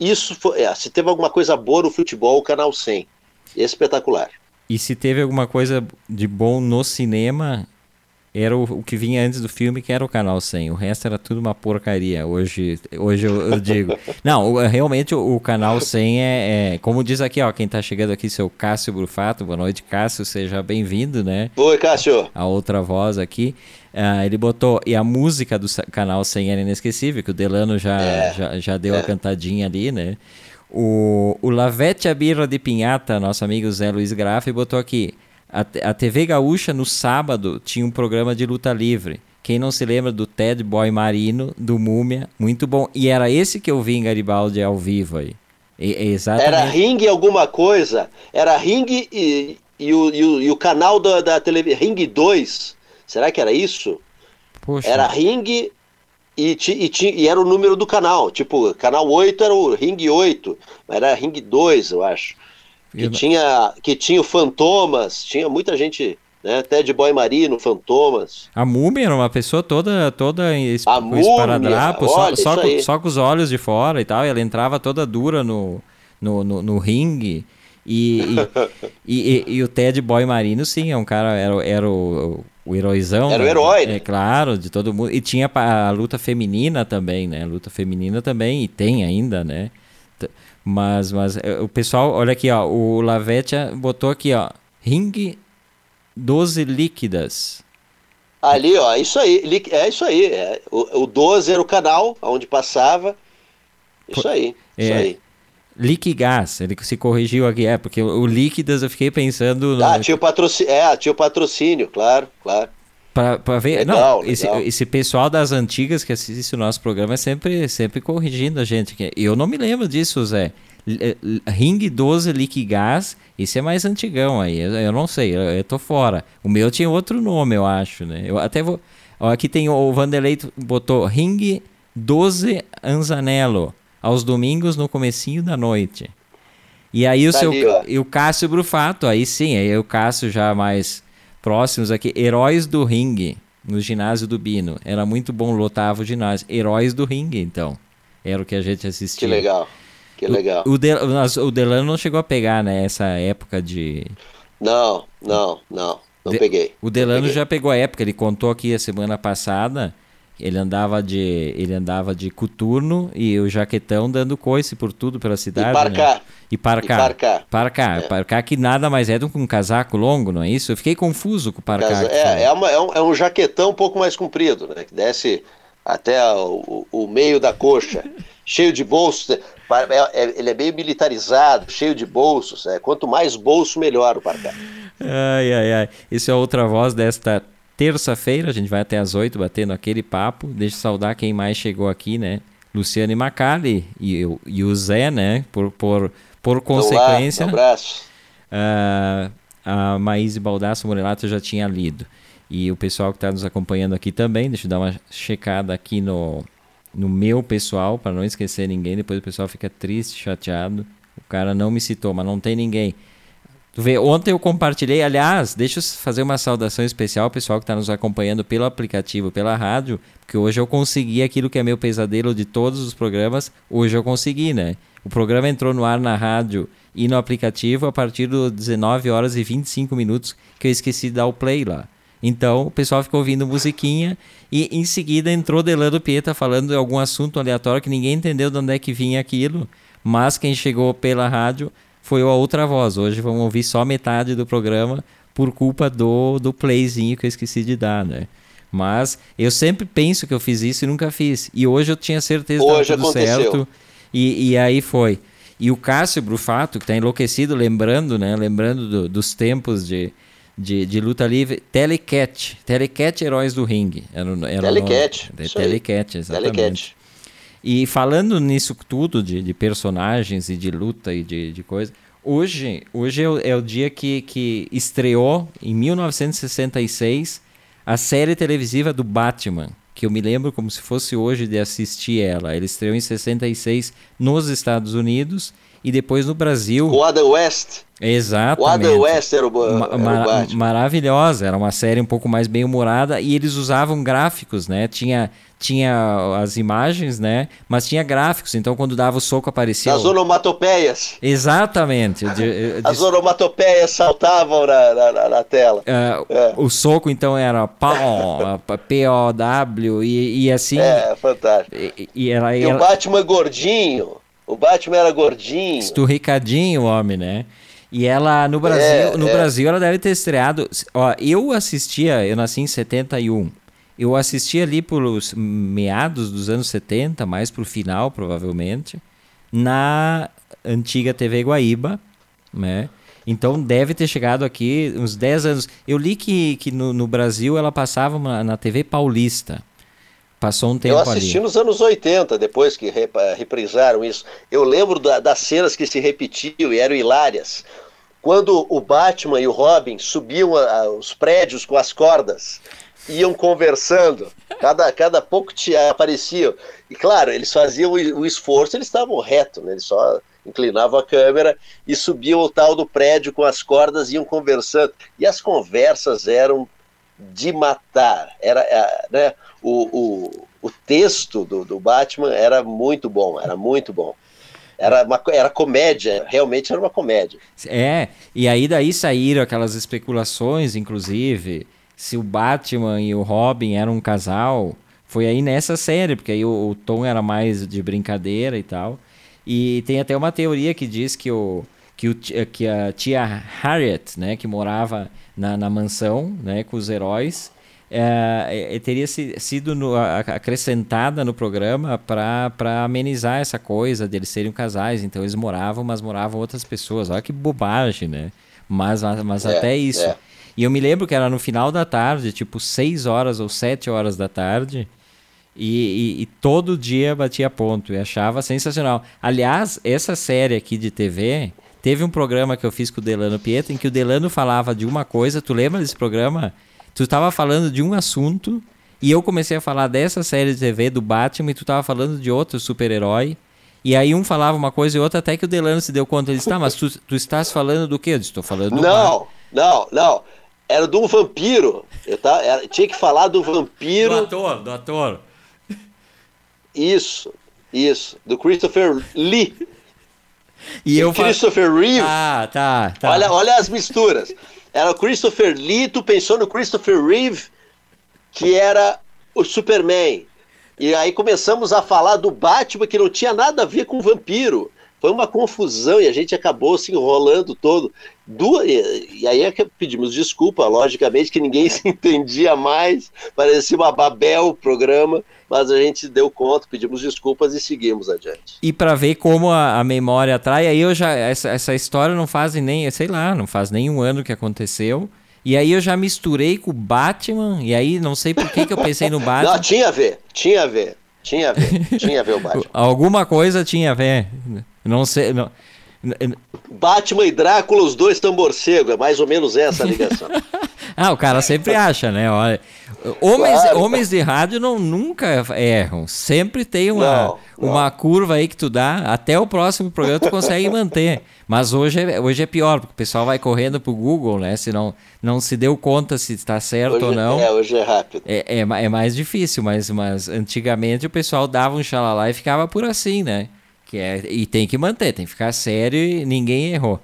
Isso foi, é, se teve alguma coisa boa no futebol, o Canal 100. Espetacular. E se teve alguma coisa de bom no cinema, era o, o, que vinha antes do filme, que era o canal 100. O resto era tudo uma porcaria. Hoje, hoje eu, eu digo. <laughs> Não, realmente o, o, canal 100 é, é, Como diz aqui, ó, quem tá chegando aqui, seu Cássio Brufato. Boa noite, Cássio. Seja bem-vindo, né? Oi, Cássio. A outra voz aqui. Uh, ele botou. E a música do canal 100 era inesquecível, que o Delano já, é, já, já deu é. a cantadinha ali, né? O, o Lavete Abirra de Pinhata, nosso amigo Zé Luiz Graff, botou aqui. A, a TV Gaúcha, no sábado, tinha um programa de luta livre. Quem não se lembra do Ted Boy Marino, do Múmia, muito bom. E era esse que eu vi em Garibaldi ao vivo aí. E, exatamente. Era Ring alguma coisa. Era Ring e, e, o, e, o, e o canal da, da televisão. Ring 2. Será que era isso? Poxa. Era Ring e, e, e, era o número do canal. Tipo, canal 8 era o Ring 8. Mas era Ring 2, eu acho. Que, tinha, que tinha o Fantomas, tinha muita gente, né? Ted Boy Marino, Fantomas. A múmia era uma pessoa toda, toda es, a com esparadrapo, só, só, com, só, com, os olhos de fora e tal. E ela entrava toda dura no, no, no, no ringue. E, e, <laughs> e, e, o Ted Boy Marino, sim, é um cara, era, era o, o heróizão. Era o herói, né? É claro, de todo mundo. E tinha a luta feminina também, né? A luta feminina também, e tem ainda, né? Mas, mas é, o pessoal, olha aqui, ó, o Lavetia botou aqui, ó, ring 12 líquidas. Ali, ó, isso aí, é isso aí. É, o, o 12 era o canal onde passava. Isso aí, é, isso aí. Liquigás, ele se corrigiu aqui, é, porque o, líquidas eu fiquei pensando. No... Ah, tinha o patrocínio, é, tinha o patrocínio, claro, claro. Para ver, legal, não, esse, esse, pessoal das antigas que assiste o nosso programa é sempre, sempre corrigindo a gente. Eu não me lembro disso, Zé. Eh, Ring 12 Liquigás, esse é mais antigão aí, eu, eu não sei, eu, eu, tô fora. O meu tinha outro nome, eu acho, né? Eu até vou. Ó, aqui tem o Vanderlei botou Ring 12 Anzanello, aos domingos no comecinho da noite. E aí o tá seu ali, e o Cássio Brufato, aí sim, aí o Cássio já mais próximos aqui, Heróis do Ringue, no ginásio do Bino. Era muito bom, lotava o ginásio. Heróis do Ringue, então. Era o que a gente assistia. Que legal. Que legal. O, o, Del, o Delano não chegou a pegar, né, essa época de. Não, não, não. Não de, peguei. O Delano peguei. já pegou a época, ele contou aqui a semana passada ele andava de ele andava de coturno e o jaquetão dando coice por tudo pela cidade. E parcar. Né? E parcar. E parcar. Parcar. É. parcar que nada mais é do que um casaco longo, não é isso? Eu fiquei confuso com o parcar. Casa, é, é, uma, é, um, é, um, jaquetão um pouco mais comprido, né? Que desce até o, o meio da coxa, <laughs> cheio de bolsos. É, é, ele é meio militarizado, cheio de bolsos. É, quanto mais bolso, melhor o parcar. Ai, ai, ai. Isso é outra voz desta terça-feira, a gente vai até às 8 batendo aquele papo. Deixa eu saudar quem mais chegou aqui, né? Luciane Macali e, e o Zé, né? Por, por, por consequência. Olá, um abraço. Uh, a Maíse Baldasso Morelato já tinha lido. E o pessoal que está nos acompanhando aqui também, deixa eu dar uma checada aqui no, no meu pessoal, para não esquecer ninguém. Depois o pessoal fica triste, chateado. O cara não me citou, mas não tem ninguém. Tu vê, ontem eu compartilhei, aliás, deixa eu fazer uma saudação especial ao pessoal que está nos acompanhando pelo aplicativo, pela rádio, porque hoje eu consegui aquilo que é meu pesadelo de todos os programas, hoje eu consegui, né? O programa entrou no ar na rádio e no aplicativo a partir das 19 horas e 25 minutos que eu esqueci de dar o play lá. Então o pessoal ficou ouvindo musiquinha e em seguida entrou Delano Pieta falando de algum assunto aleatório que ninguém entendeu de onde é que vinha aquilo, mas quem chegou pela rádio foi a outra voz. Hoje vamos ouvir só metade do programa por culpa do, do playzinho que eu esqueci de dar, né? Mas eu sempre penso que eu fiz isso e nunca fiz. E hoje eu tinha certeza que estava tudo aconteceu. certo. E, e aí foi. E o Cássio Brufato, que está enlouquecido, lembrando, né? Lembrando do, dos tempos de, de, de, luta livre. Telecat. Telecat Heróis do Ringue. Era, era Telecat. Telecat, exatamente. Telecat. E falando nisso tudo, de, de personagens e de luta e de, de coisa, hoje, hoje é o, é o dia que, que estreou, em 1966, a série televisiva do Batman, que eu me lembro como se fosse hoje de assistir ela. Ele estreou em 66 nos Estados Unidos e depois no Brasil. O Adam West. Exatamente. O Adam West era o, Ma era o maravilhosa, era uma série um pouco mais bem humorada e eles usavam gráficos, né? Tinha tinha as imagens, né? Mas tinha gráficos, então quando dava o soco aparecia. As onomatopeias. Exatamente. as onomatopeias saltavam na, na, na tela. Uh, é. O soco então era P-O-W <laughs> e, e assim. É, fantástico. E, e, ela, e o Batman gordinho. O Batman era gordinho. Esturricadinho o homem, né? E ela no Brasil, é, no é. Brasil ela deve ter estreado. Ó, eu assistia, eu nasci em 71. Eu assisti ali pelos meados dos anos 70, mais pro final, provavelmente, na antiga TV Guaíba, né? Então deve ter chegado aqui uns 10 anos. Eu li que, que no, no Brasil ela passava na, na, TV Paulista. Passou um tempo ali. Eu assisti ali. nos anos 80, depois que reprisaram isso. Eu lembro da, das cenas que se repetiam e eram hilárias. Quando o Batman e o Robin subiam a, a, os prédios com as cordas iam conversando, <laughs> cada, cada pouco te apareciam. E claro, eles faziam o, o esforço, eles estavam reto, né? eles só inclinavam a câmera e subiam o tal do prédio com as cordas e iam conversando. E as conversas eram de matar. Era, né, o, o, o texto do, do Batman era muito bom, era muito bom. Era, uma, era comédia, realmente era uma comédia. É, e aí daí saíram aquelas especulações, inclusive, se o Batman e o Robin eram um casal, foi aí nessa série, porque aí o, o tom era mais de brincadeira e tal. E tem até uma teoria que diz que o que, o, que a tia Harriet, né, que morava na, na mansão, né, com os heróis, é, é, teria sido no, acrescentada no programa para amenizar essa coisa deles serem casais. Então eles moravam, mas moravam outras pessoas. Olha que bobagem, né? Mas, mas é, até isso. E eu me lembro que era no final da tarde, tipo 6 horas ou 7 horas da tarde. E, e, e, todo dia batia ponto e achava sensacional. Aliás, essa série aqui de TV teve um programa que eu fiz com o Delano Pietro em que o Delano falava de uma coisa. Tu lembra desse programa? Tu estava falando de um assunto e eu comecei a falar dessa série de TV do Batman e tu estava falando de outro super-herói. E aí um falava uma coisa e outra até que o Delano se deu conta. Ele disse, tá, mas tu, tu estás falando do quê? Eu disse, estou falando do Não, Batman. não, não era de um vampiro. Eu tá, era, tinha que falar do vampiro. Do ator, do ator. Isso, isso. Do Christopher Lee. E eu Christopher fa... Reeve. Ah, tá, tá. Olha, olha as misturas. Era o Christopher Lee, tu pensou no Christopher Reeve, que era o Superman. E aí começamos a falar do Batman, que não tinha nada a ver com o vampiro. Foi uma confusão e a gente acabou se enrolando todo. Duas, e aí é que pedimos desculpa, logicamente, que ninguém <laughs> se entendia mais, parecia uma Babel o programa, mas a gente deu conta, pedimos desculpas e seguimos adiante. E para ver como a, a, memória atrai, aí eu já. Essa, essa história não faz nem, sei lá, não faz nem um ano que aconteceu. E aí eu já misturei com o Batman, e aí não sei por que, que eu pensei no <laughs> Batman. Não, tinha a ver, tinha a ver. Tinha a ver, <laughs> tinha a ver o Batman. Alguma coisa tinha a ver. Não sei. Não... Batman e Drácula, os dois estão morcego, é mais ou menos essa a ligação. <laughs> ah, o cara sempre acha, né? Olha, homens, claro. homens de rádio não, nunca erram. Sempre tem uma, não, não. uma curva aí que tu dá, até o próximo programa tu consegue manter. Mas hoje é, hoje é pior, porque o pessoal vai correndo pro Google, né? Se não, não se deu conta se está certo hoje, ou não. É, hoje é rápido. É, é, é mais difícil, mas, mas antigamente o pessoal dava um xalala e ficava por assim, né? Que é, e tem que manter, tem que ficar sério e ninguém errou.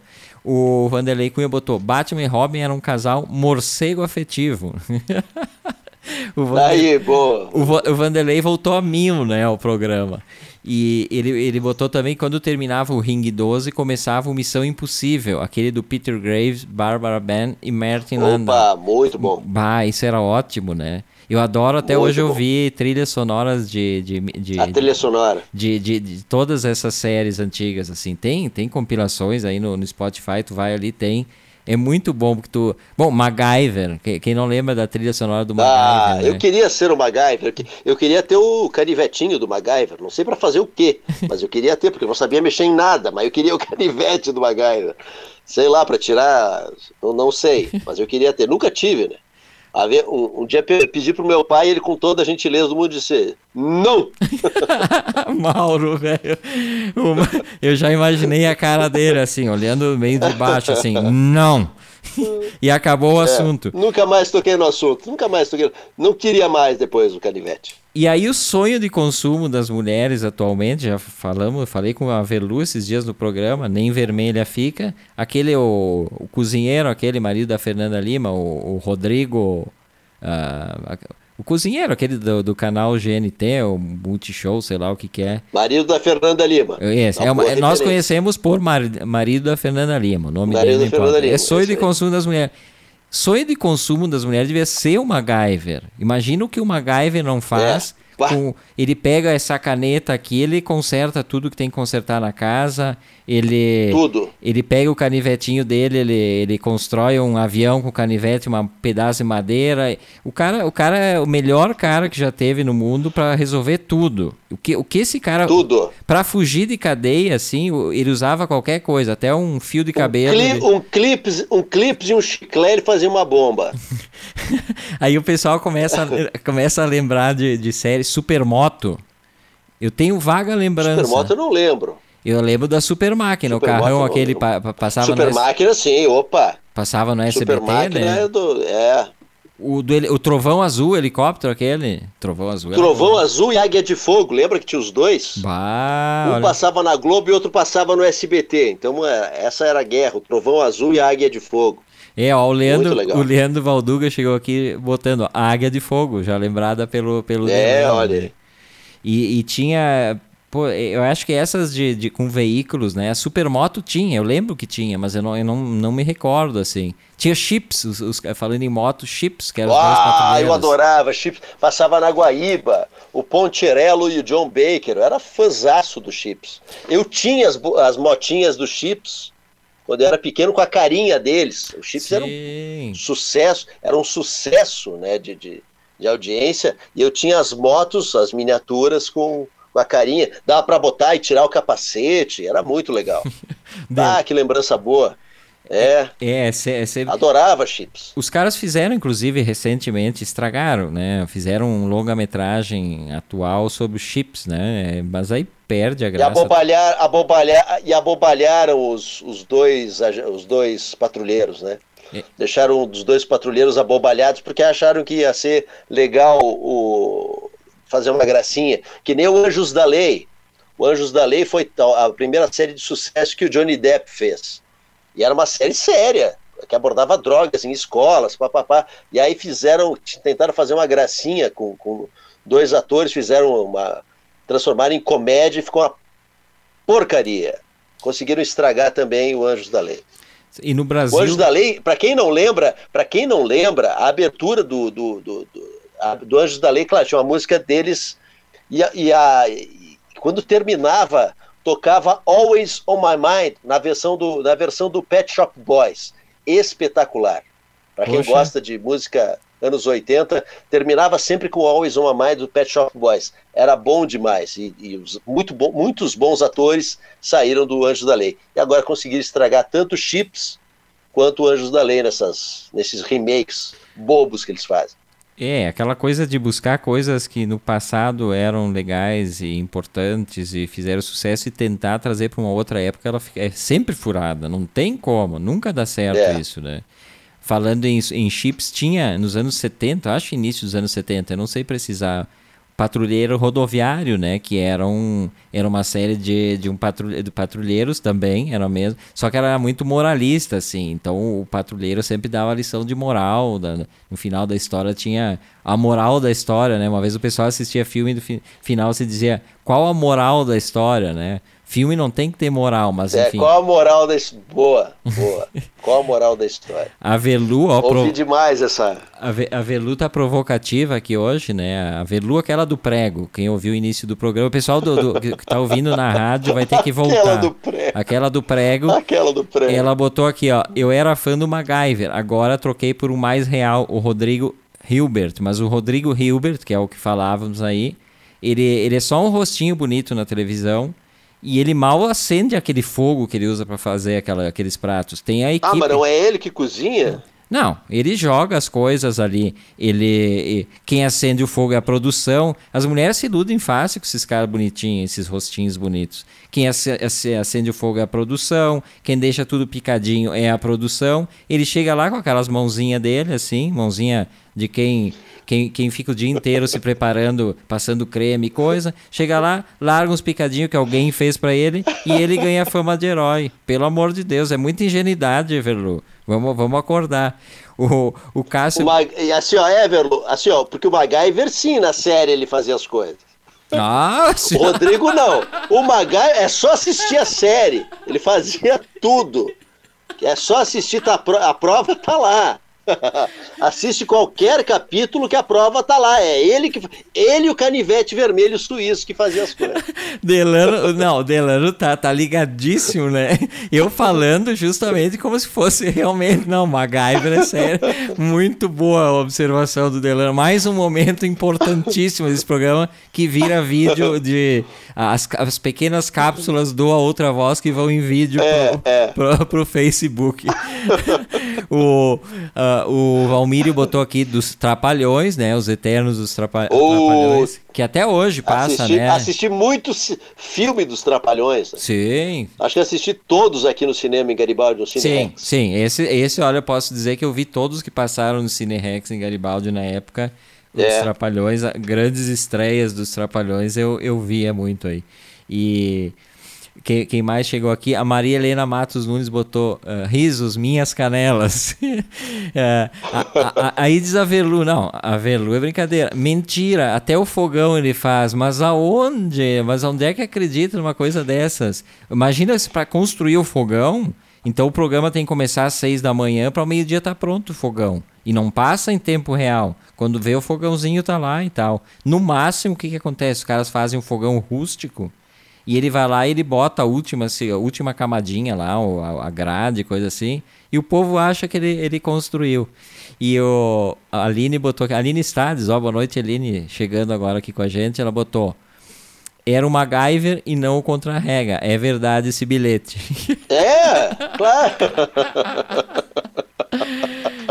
O Vanderlei Cunha botou: Batman e Robin eram um casal morcego afetivo. <laughs> o, Vanderlei, Aí, boa. O, o Vanderlei voltou a mil, né, ao programa. E ele, ele botou também quando terminava o Ring 12, começava o Missão Impossível, aquele do Peter Graves, Barbara Ben e Martin Opa, Landau. Opa, muito bom. Bah, isso era ótimo, né? Eu adoro até Muito hoje bom. ouvir trilhas sonoras de. de, de a trilha sonora. De, de, de, todas essas séries antigas, assim. Tem, tem compilações aí no, no Spotify, tu vai ali, tem. É muito bom porque tu. Bom, MacGyver. Quem não lembra da trilha sonora do MacGyver? Ah, né? eu queria ser o MacGyver. Eu queria ter o canivetinho do MacGyver. Não sei para fazer o quê, <laughs> mas eu queria ter, porque eu não sabia mexer em nada, mas eu queria o canivete do MacGyver. Sei lá, para tirar. Eu não sei, mas eu queria ter. Nunca tive, né? Um, um dia pedi pro meu pai, ele com toda a gentileza do mundo disse: Não! <laughs> Mauro, velho. Eu já imaginei a cara dele assim, olhando meio de baixo, assim: Não! E acabou o é, assunto. Nunca mais toquei no assunto, nunca mais toquei. Não queria mais depois do canivete. E aí o sonho de consumo das mulheres atualmente, já falamos, falei com a Velu esses dias no programa, nem vermelha fica. Aquele, o, o cozinheiro, aquele marido da Fernanda Lima, o, o Rodrigo... Uh, o cozinheiro, aquele do, do canal GNT, o Multishow, sei lá o que que é. Marido da Fernanda Lima. Yes, é uma, nós conhecemos por mar, marido da Fernanda Lima. O nome marido dele da Fernanda Lima. É sonho de consumo das mulheres. Sonho de consumo das mulheres devia ser o MacGyver. Imagina o que o MacGyver não faz. Com, ele pega essa caneta aqui, ele conserta tudo que tem que consertar na casa. Ele, tudo. Ele pega o canivetinho dele, ele, ele constrói um avião com canivete, um pedaço de madeira. O cara, o cara é o melhor cara que já teve no mundo para resolver tudo. O que, o que esse cara. Tudo. Para fugir de cadeia, assim, ele usava qualquer coisa, até um fio de cabelo. Um, cli um clips, um clips e um chiclete fazia uma bomba. <laughs> Aí o pessoal começa, a, começa a lembrar de, de série Supermoto. Eu tenho vaga lembrança. Supermoto eu não lembro. Eu lembro da Super Máquina, Super o carrão aquele pa, pa, passava Super no Máquina, sim, opa. Passava no SBT, Super Máquina né? É, do, é. O, do, o Trovão Azul, helicóptero aquele? Trovão Azul. Trovão Azul e Águia de Fogo, lembra que tinha os dois? Bah, um olha. passava na Globo e outro passava no SBT. Então é, essa era a guerra, o Trovão Azul e a Águia de Fogo. É, ó, o Leandro, o Leandro Valduga chegou aqui botando Águia de Fogo, já lembrada pelo pelo É, olha. E, e tinha Pô, eu acho que essas de, de, com veículos, né? A Supermoto tinha, eu lembro que tinha, mas eu não, eu não, não me recordo, assim. Tinha chips, os, os falando em moto, chips, que eram Ah, eu adorava, chips. Passava na Guaíba, o Poncherello e o John Baker, eu era fãzaço dos chips. Eu tinha as, as motinhas dos chips, quando eu era pequeno, com a carinha deles. Os chips Sim. eram um sucesso, era um sucesso, né, de, de, de audiência, e eu tinha as motos, as miniaturas com com a carinha, dava para botar e tirar o capacete, era muito legal. <laughs> ah, que lembrança boa. É. É, é, é, Adorava chips. Os caras fizeram, inclusive, recentemente, estragaram, né? Fizeram um longa-metragem atual sobre chips, né? Mas aí perde a graça. E abobalhar, abobalhar, e abobalharam os, os, dois, os dois patrulheiros, né? É. Deixaram os dois patrulheiros abobalhados porque acharam que ia ser legal o, fazer uma gracinha, que nem o Anjos da Lei. O Anjos da Lei foi a primeira série de sucesso que o Johnny Depp fez. E era uma série séria, que abordava drogas em escolas, papapá. E aí fizeram, tentaram fazer uma gracinha com, com dois atores, fizeram uma. Transformaram em comédia e ficou uma porcaria. Conseguiram estragar também o Anjos da Lei. E no Brasil. O Anjos da Lei, para quem não lembra, para quem não lembra, a abertura do, do, do, do a, do Anjos da Lei, claro, tinha uma música deles, e, a, e, a, e quando terminava, tocava Always on My Mind na versão do, na versão do Pet Shop Boys. Espetacular. Para quem gosta de música anos 80, terminava sempre com Always on My Mind do Pet Shop Boys. Era bom demais. E, e muito bom, muitos bons atores saíram do Anjos da Lei. E agora conseguiram estragar tanto Chips quanto Anjos da Lei nessas, nesses remakes bobos que eles fazem. É, aquela coisa de buscar coisas que no passado eram legais e importantes e fizeram sucesso e tentar trazer para uma outra época, ela é sempre furada, não tem como, nunca dá certo é. isso, né? Falando em, em chips, tinha nos anos 70, acho início dos anos 70, eu não sei precisar Patrulheiro Rodoviário, né? Que era, um, era uma série de, de, um patrulhe, de patrulheiros também, era mesmo. Só que era muito moralista, assim. Então o patrulheiro sempre dava lição de moral. Da, no final da história tinha a moral da história, né? Uma vez o pessoal assistia filme e no fi, final se dizia qual a moral da história, né? Filme não tem que ter moral, mas é, enfim. É, qual a moral da Boa, boa. qual a moral da história? <laughs> A Velu, ó. Ouvi pro... demais essa. A, Ve... a Velu tá provocativa aqui hoje, né? A Velu, aquela do prego. Quem ouviu o início do programa, o pessoal do, do, que tá ouvindo na rádio vai ter que voltar. Aquela do prego. Aquela do prego. Aquela do prego. Ela botou aqui, ó. Eu era fã do MacGyver, agora troquei por um mais real, o Rodrigo Hilbert. Mas o Rodrigo Hilbert, que é o que falávamos aí, ele, ele é só um rostinho bonito na televisão e ele mal acende aquele fogo que ele usa para fazer aquela, aqueles pratos. Tem a equipe. Ah, mas não é ele que cozinha? Não, ele joga as coisas ali. Ele, quem acende o fogo é a produção. As mulheres se iludem fácil com esses caras bonitinhos, esses rostinhos bonitos. Quem acende o fogo é a produção. Quem deixa tudo picadinho é a produção. Ele chega lá com aquelas mãozinhas dele, assim, mãozinha de quem quem, quem fica o dia inteiro se preparando, passando creme e coisa, chega lá, larga uns picadinhos que alguém fez para ele e ele ganha fama de herói. Pelo amor de Deus, é muita ingenuidade, Everlu. Vamos, vamos acordar. O, o Cássio. O Mag... Assim, ó, Everlu, assim, ó, porque o MacGyver sim, na série ele fazia as coisas. Ah, o Rodrigo não. O MacGyver é só assistir a série. Ele fazia tudo. É só assistir, tá, a prova tá lá. <laughs> Assiste qualquer capítulo que a prova tá lá. É ele que ele e o canivete vermelho suíço que fazia as coisas. <laughs> Delano, não, Delano tá, tá ligadíssimo, né? Eu falando justamente como se fosse realmente, não, MacGyver é sério. Muito boa a observação do Delano. Mais um momento importantíssimo desse programa que vira vídeo de as, as pequenas cápsulas do A Outra Voz que vão em vídeo é, pro, é. Pro, pro, Facebook. <laughs> o, uh, o Valmírio botou aqui dos Trapalhões, né? Os Eternos dos trapa o... Trapalhões. Que até hoje passa, assisti, né? Assisti muitos filmes dos Trapalhões. Sim. Acho que assisti todos aqui no cinema em Garibaldi, no Cine Sim, Rex. sim. Esse, esse, olha, eu posso dizer que eu vi todos que passaram no Cine Rex em Garibaldi na época. Os é. Trapalhões, grandes estreias dos Trapalhões eu, eu via muito aí. E quem, quem mais chegou aqui? A Maria Helena Matos Nunes botou uh, risos, minhas canelas. uh, <laughs> a, a, aí diz a Velu, não, a Velu é brincadeira. Mentira, até o fogão ele faz, mas aonde? Mas onde é que acredita numa coisa dessas? Imagina se para construir o fogão, então o programa tem que começar às seis da manhã para o meio-dia estar tá pronto o fogão. E não passa em tempo real. Quando vê o fogãozinho tá lá e tal. No máximo, o que, que acontece? Os caras fazem um fogão rústico e ele vai lá e ele bota a última, assim, a última camadinha lá, a grade, coisa assim. E o povo acha que ele, ele construiu. E o, a Aline botou. A Aline Stades, ó, boa noite, Aline, chegando agora aqui com a gente. Ela botou. Era o MacGyver e não o Contra-Rega. É verdade esse bilhete. <laughs> É, claro.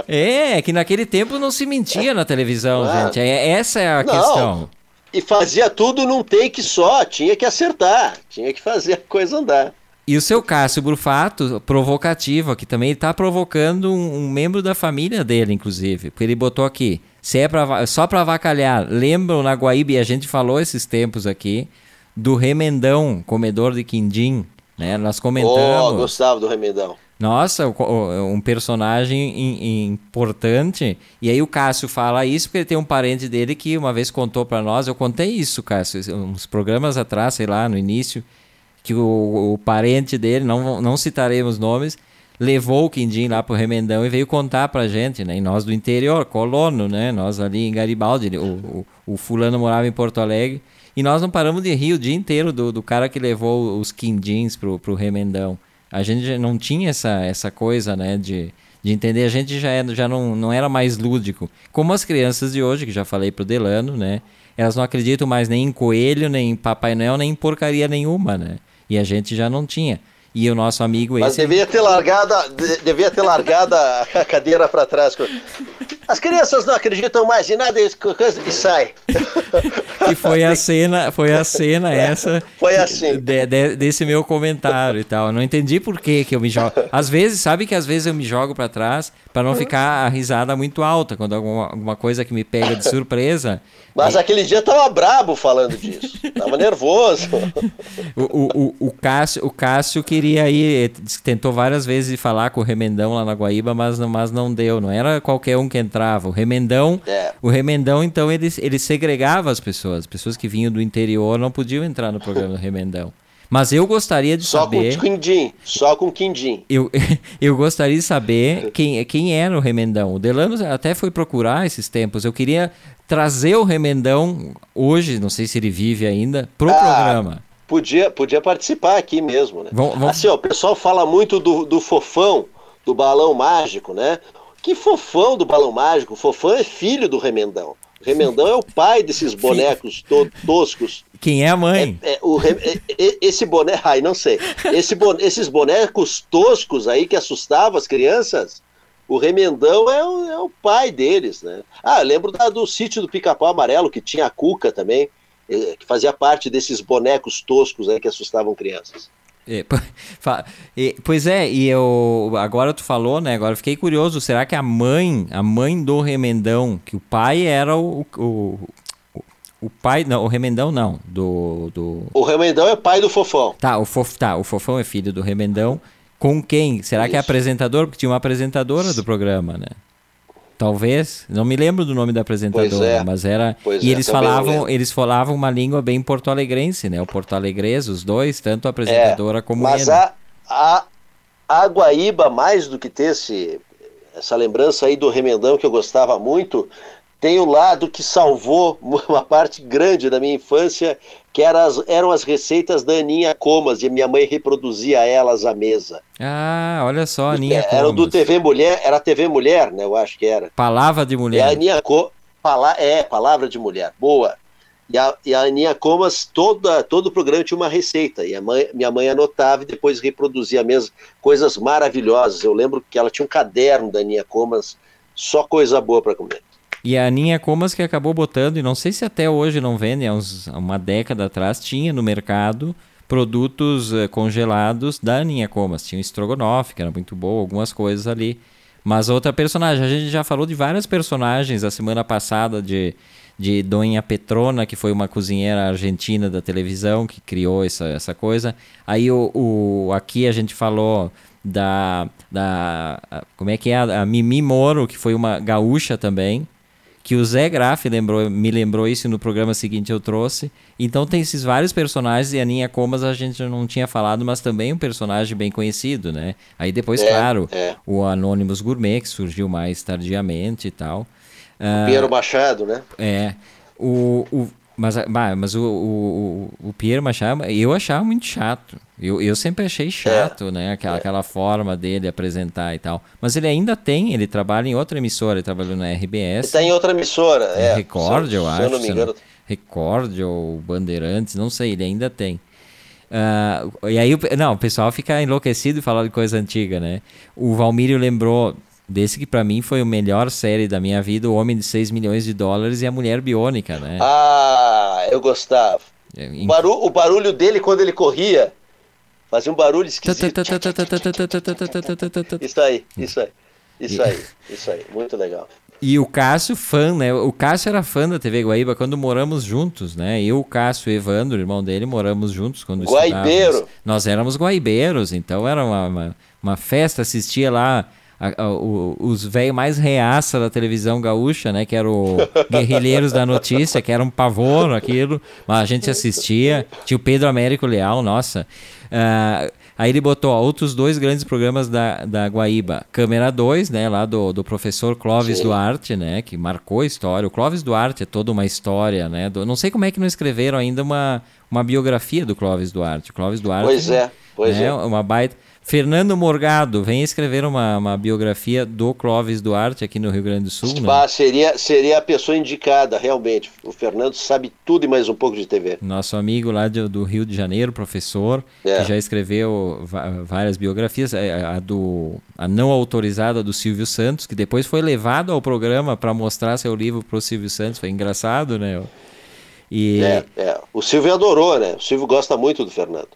É, que naquele tempo não se mentia na televisão, claro. gente. É, essa é a não. questão. E fazia tudo num take só, tinha que acertar, tinha que fazer a coisa andar. E o seu Cássio Brufato, provocativo, aqui também está provocando um, um, membro da família dele, inclusive. Porque ele botou aqui, se é pra, só para avacalhar, lembram na Guaíba, e a gente falou esses tempos aqui, do remendão, comedor de quindim, né? Nós comentamos. Oh, gostava do remendão. Nossa, um personagem importante. E aí o Cássio fala isso porque tem um parente dele que uma vez contou para nós. Eu contei isso, Cássio, uns programas atrás, sei lá, no início, que o, o parente dele, não, não citaremos nomes, levou o Quindim lá pro Remendão e veio contar pra gente, né? E nós do interior, colono, né? Nós ali em Garibaldi, o, o, o fulano morava em Porto Alegre. E nós não paramos de rir o dia inteiro do, do cara que levou os quindins pro, pro Remendão. A gente não tinha essa, essa coisa, né, de, de entender. A gente já, era, já não, não era mais lúdico. Como as crianças de hoje, que já falei pro Delano, né? Elas não acreditam mais nem em coelho, nem em Papai Noel, nem em porcaria nenhuma, né? E a gente já não tinha. E o nosso amigo Mas esse... devia ter largado, devia ter largado a cadeira para trás. As crianças não acreditam mais em nada e sai. E foi a cena, foi a cena essa. Foi assim. De, de, desse meu comentário e tal. Eu não entendi por que que eu me jogo. Às vezes, sabe que às vezes eu me jogo para trás para não ficar a risada muito alta quando alguma, alguma coisa que me pega de surpresa. Mas aquele dia tava brabo falando disso. Tava nervoso. o, o, o, Cássio, o Cássio queria ir, tentou várias vezes falar com o Remendão lá na Guaíba, mas, mas não deu. Não era qualquer um que entrava. O Remendão, é. o Remendão, então, ele, ele segregava as pessoas. As pessoas que vinham do interior não podiam entrar no programa do Remendão. Mas eu gostaria de só saber. Só com quindim, só com quindim. Eu, <laughs> eu gostaria de saber quem, quem era o Remendão. O Delano até foi procurar esses tempos. Eu queria trazer o Remendão hoje, não sei se ele vive ainda, pro ah, programa. Podia, podia participar aqui mesmo, né? Vamos, vamos... Assim, ó, o pessoal fala muito do, do fofão, do balão mágico, né? Que fofão do balão mágico? O fofão é filho do Remendão. Remendão é o pai desses bonecos to toscos. Quem é a mãe? É, é, o, é, é, esse boneco, ai, não sei. Esse esses bonecos toscos aí que assustavam as crianças o Remendão é o, é o pai deles, né? Ah, eu lembro da, do sítio do Pica-Pau Amarelo, que tinha a Cuca também, eh, que fazia parte desses bonecos toscos né, que assustavam crianças. É, <laughs> pois é, e eu agora tu falou, né? Agora fiquei curioso. Será que a mãe, a mãe do Remendão, que o pai era o, o, o pai, não, o Remendão não, do, do O Remendão é pai do Fofão. Tá, o Fof, tá, o Fofão é filho do Remendão. Com quem? Será Isso. que é apresentador? Porque tinha uma apresentadora do programa, né? Talvez, não me lembro do nome da apresentadora, é. mas era. Pois e é, eles falavam, eles falavam uma língua bem porto-alegrense, né? O porto-alegres, os dois, tanto a apresentadora é, como mas ele. Mas a, a, a Guaíba, mais do que ter esse, essa lembrança aí do Remendão que eu gostava muito, tem o lado que salvou <laughs> uma parte grande da minha infância, que era as, eram as receitas da Aninha Comas, e minha mãe reproduzia elas à mesa. Ah, olha só, Aninha Comas. Era do TV Mulher, era TV Mulher, né? Eu acho que era. Palavra de mulher. É, Aninha Co... Pala... É, palavra de mulher. Boa. E a, e a Aninha Comas, toda, todo o programa tinha uma receita, e a mãe, minha mãe anotava e depois reproduzia mesmo coisas maravilhosas. Eu lembro que ela tinha um caderno da Aninha Comas, só coisa boa para comer. E a Aninha Comas que acabou botando, e não sei se até hoje não vende, há uns, uma década atrás tinha no mercado produtos uh, congelados da Aninha Comas. Tinha o Strogonoff, que era muito bom, algumas coisas ali. Mas outra personagem, a gente já falou de várias personagens a semana passada de, de Dona Petrona, que foi uma cozinheira argentina da televisão que criou essa, essa coisa. Aí o, o aqui a gente falou da, da como é que é a Mimi Moro, que foi uma gaúcha também que o Zé Graff lembrou, me lembrou isso no programa seguinte eu trouxe. Então tem esses vários personagens e a Ninha Comas a gente não tinha falado, mas também um personagem bem conhecido, né? Aí depois, é, claro, é. o Anonymous Gourmet, que surgiu mais tardiamente e tal. O Piero uh, Machado, né? É. O, o, mas, mas o, o, o Pierre Machado, eu achava muito chato. Eu, eu sempre achei chato, é. né? Aquela, é. aquela forma dele apresentar e tal. Mas ele ainda tem, ele trabalha em outra emissora, ele trabalhou na RBS. Ele está em outra emissora, é. Record, eu acho. Se eu não me engano. Record ou Bandeirantes, não sei, ele ainda tem. Uh, e aí, não, o pessoal fica enlouquecido e falar de coisa antiga, né? O Valmírio lembrou desse que para mim foi a melhor série da minha vida, O Homem de 6 milhões de dólares e a Mulher Biônica, né? Ah, eu gostava. É, o, barulho, o barulho dele quando ele corria fazia um barulho esquisito. isso aí, isso aí. Isso aí, isso aí, muito legal. E o Cássio, fã, né? O Cássio era fã da TV Guaíba quando moramos juntos, né? Eu, o Cássio e o Evandro, irmão dele, moramos juntos quando Guaibeiro. Nós éramos guaibeiros, então era uma, uma, uma festa, assistia lá a, a, o, os velhos mais reaça da televisão gaúcha, né? Que eram Guerrilheiros da Notícia, que era um pavor aquilo, mas a gente assistia. Tinha o Pedro Américo Leal, nossa. Uh, aí ele botou ó, outros dois grandes programas da, da Guaíba. Câmera 2, né? Lá do, do professor Clóvis Sim. Duarte, né? Que marcou a história. O Clóvis Duarte é toda uma história, né? Do, não sei como é que não escreveram ainda uma, uma biografia do Clóvis Duarte. O Clóvis Duarte. Pois é, pois né, é. Uma baita. Fernando Morgado vem escrever uma, uma biografia do Clóvis Duarte aqui no Rio Grande do Sul. Né? seria, seria a pessoa indicada, realmente. O Fernando sabe tudo e mais um pouco de TV. Nosso amigo lá de, do Rio de Janeiro, professor, é. que já escreveu várias biografias. É, a, do, a não autorizada do Silvio Santos, que depois foi levado ao programa para mostrar seu livro para o Silvio Santos. Foi engraçado, né? E... É, é. O Silvio adorou, né? O Silvio gosta muito do Fernando.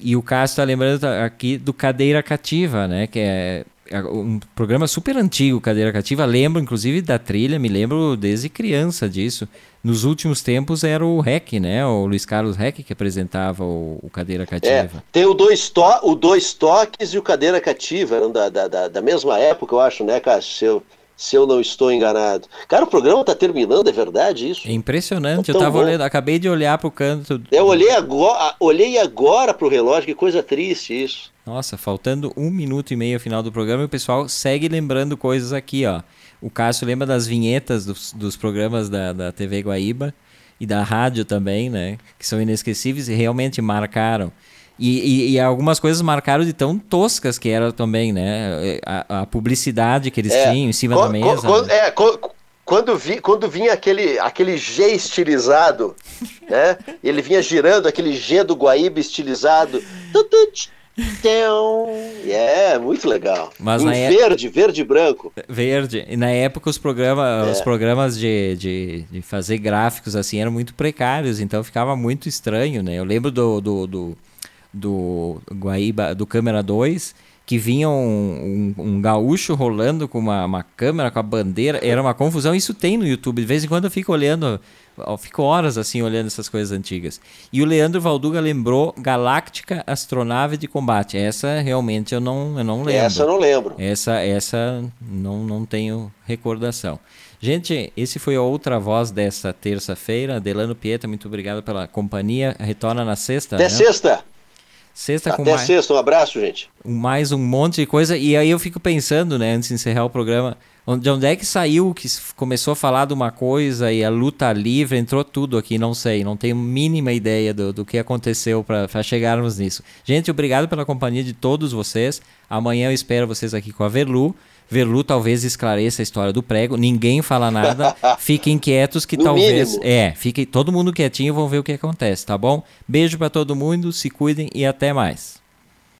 E o Cássio está lembrando aqui do Cadeira Cativa, né? Que é, é um programa super antigo, Cadeira Cativa. Lembro, inclusive, da trilha, me lembro desde criança disso. Nos últimos tempos era o REC, né? O Luiz Carlos REC que apresentava o, o Cadeira Cativa. É, tem o dois, to o dois Toques e o Cadeira Cativa, eram da, da, da mesma época, eu acho, né, Cássio? Se eu não estou enganado. Cara, o programa está terminando, é verdade isso? É impressionante, tá eu tava olhando, acabei de olhar para o canto. Eu olhei agora, olhei agora para o relógio, que coisa triste isso. Nossa, faltando um minuto e meio ao final do programa e o pessoal segue lembrando coisas aqui, ó. O Cássio lembra das vinhetas dos, dos programas da, da TV Guaíba e da rádio também, né? Que são inesquecíveis e realmente marcaram. E, e, e, algumas coisas marcaram de tão toscas que era também, né? A, a publicidade que eles é, tinham em cima da mesa. Quando, né? é, quando, vi, quando vinha aquele, aquele G estilizado, né? Ele vinha girando aquele G do Guaíba estilizado. É, muito legal. Mas em é- verde, verde e branco. Verde. E na época os programas, É. os programas de, de, de fazer gráficos assim eram muito precários, então ficava muito estranho, né? Eu lembro do, do, do, do Guaíba, do Câmera 2, que vinha um, um, um gaúcho rolando com uma, uma câmera, com a bandeira, era uma confusão. Isso tem no YouTube, de vez em quando eu fico olhando, eu fico horas assim olhando essas coisas antigas. E o Leandro Valduga lembrou Galáctica Astronave de Combate. Essa realmente eu não, eu não lembro. Essa eu não lembro. Essa, essa não, não tenho recordação. Gente, esse foi a outra voz dessa terça-feira. Delano Pieta, muito obrigado pela companhia. Retorna na sexta. Até né? sexta. Sexta com Até mais, sexta. Um abraço, gente. mais um monte de coisa. E aí eu fico pensando, né, antes de encerrar o programa, de onde é que saiu que começou a falar de uma coisa e a luta livre, entrou tudo aqui, não sei, não tenho mínima ideia do, do que aconteceu para chegarmos nisso. Gente, obrigado pela companhia de todos vocês. Amanhã eu espero vocês aqui com a Verlu. Verlu talvez esclareça a história do prego. Ninguém fala nada. <laughs> Fiquem quietos que No talvez. mínimo. É, fique todo mundo quietinho, vão ver o que acontece, tá bom? Beijo para todo mundo, se cuidem e até mais.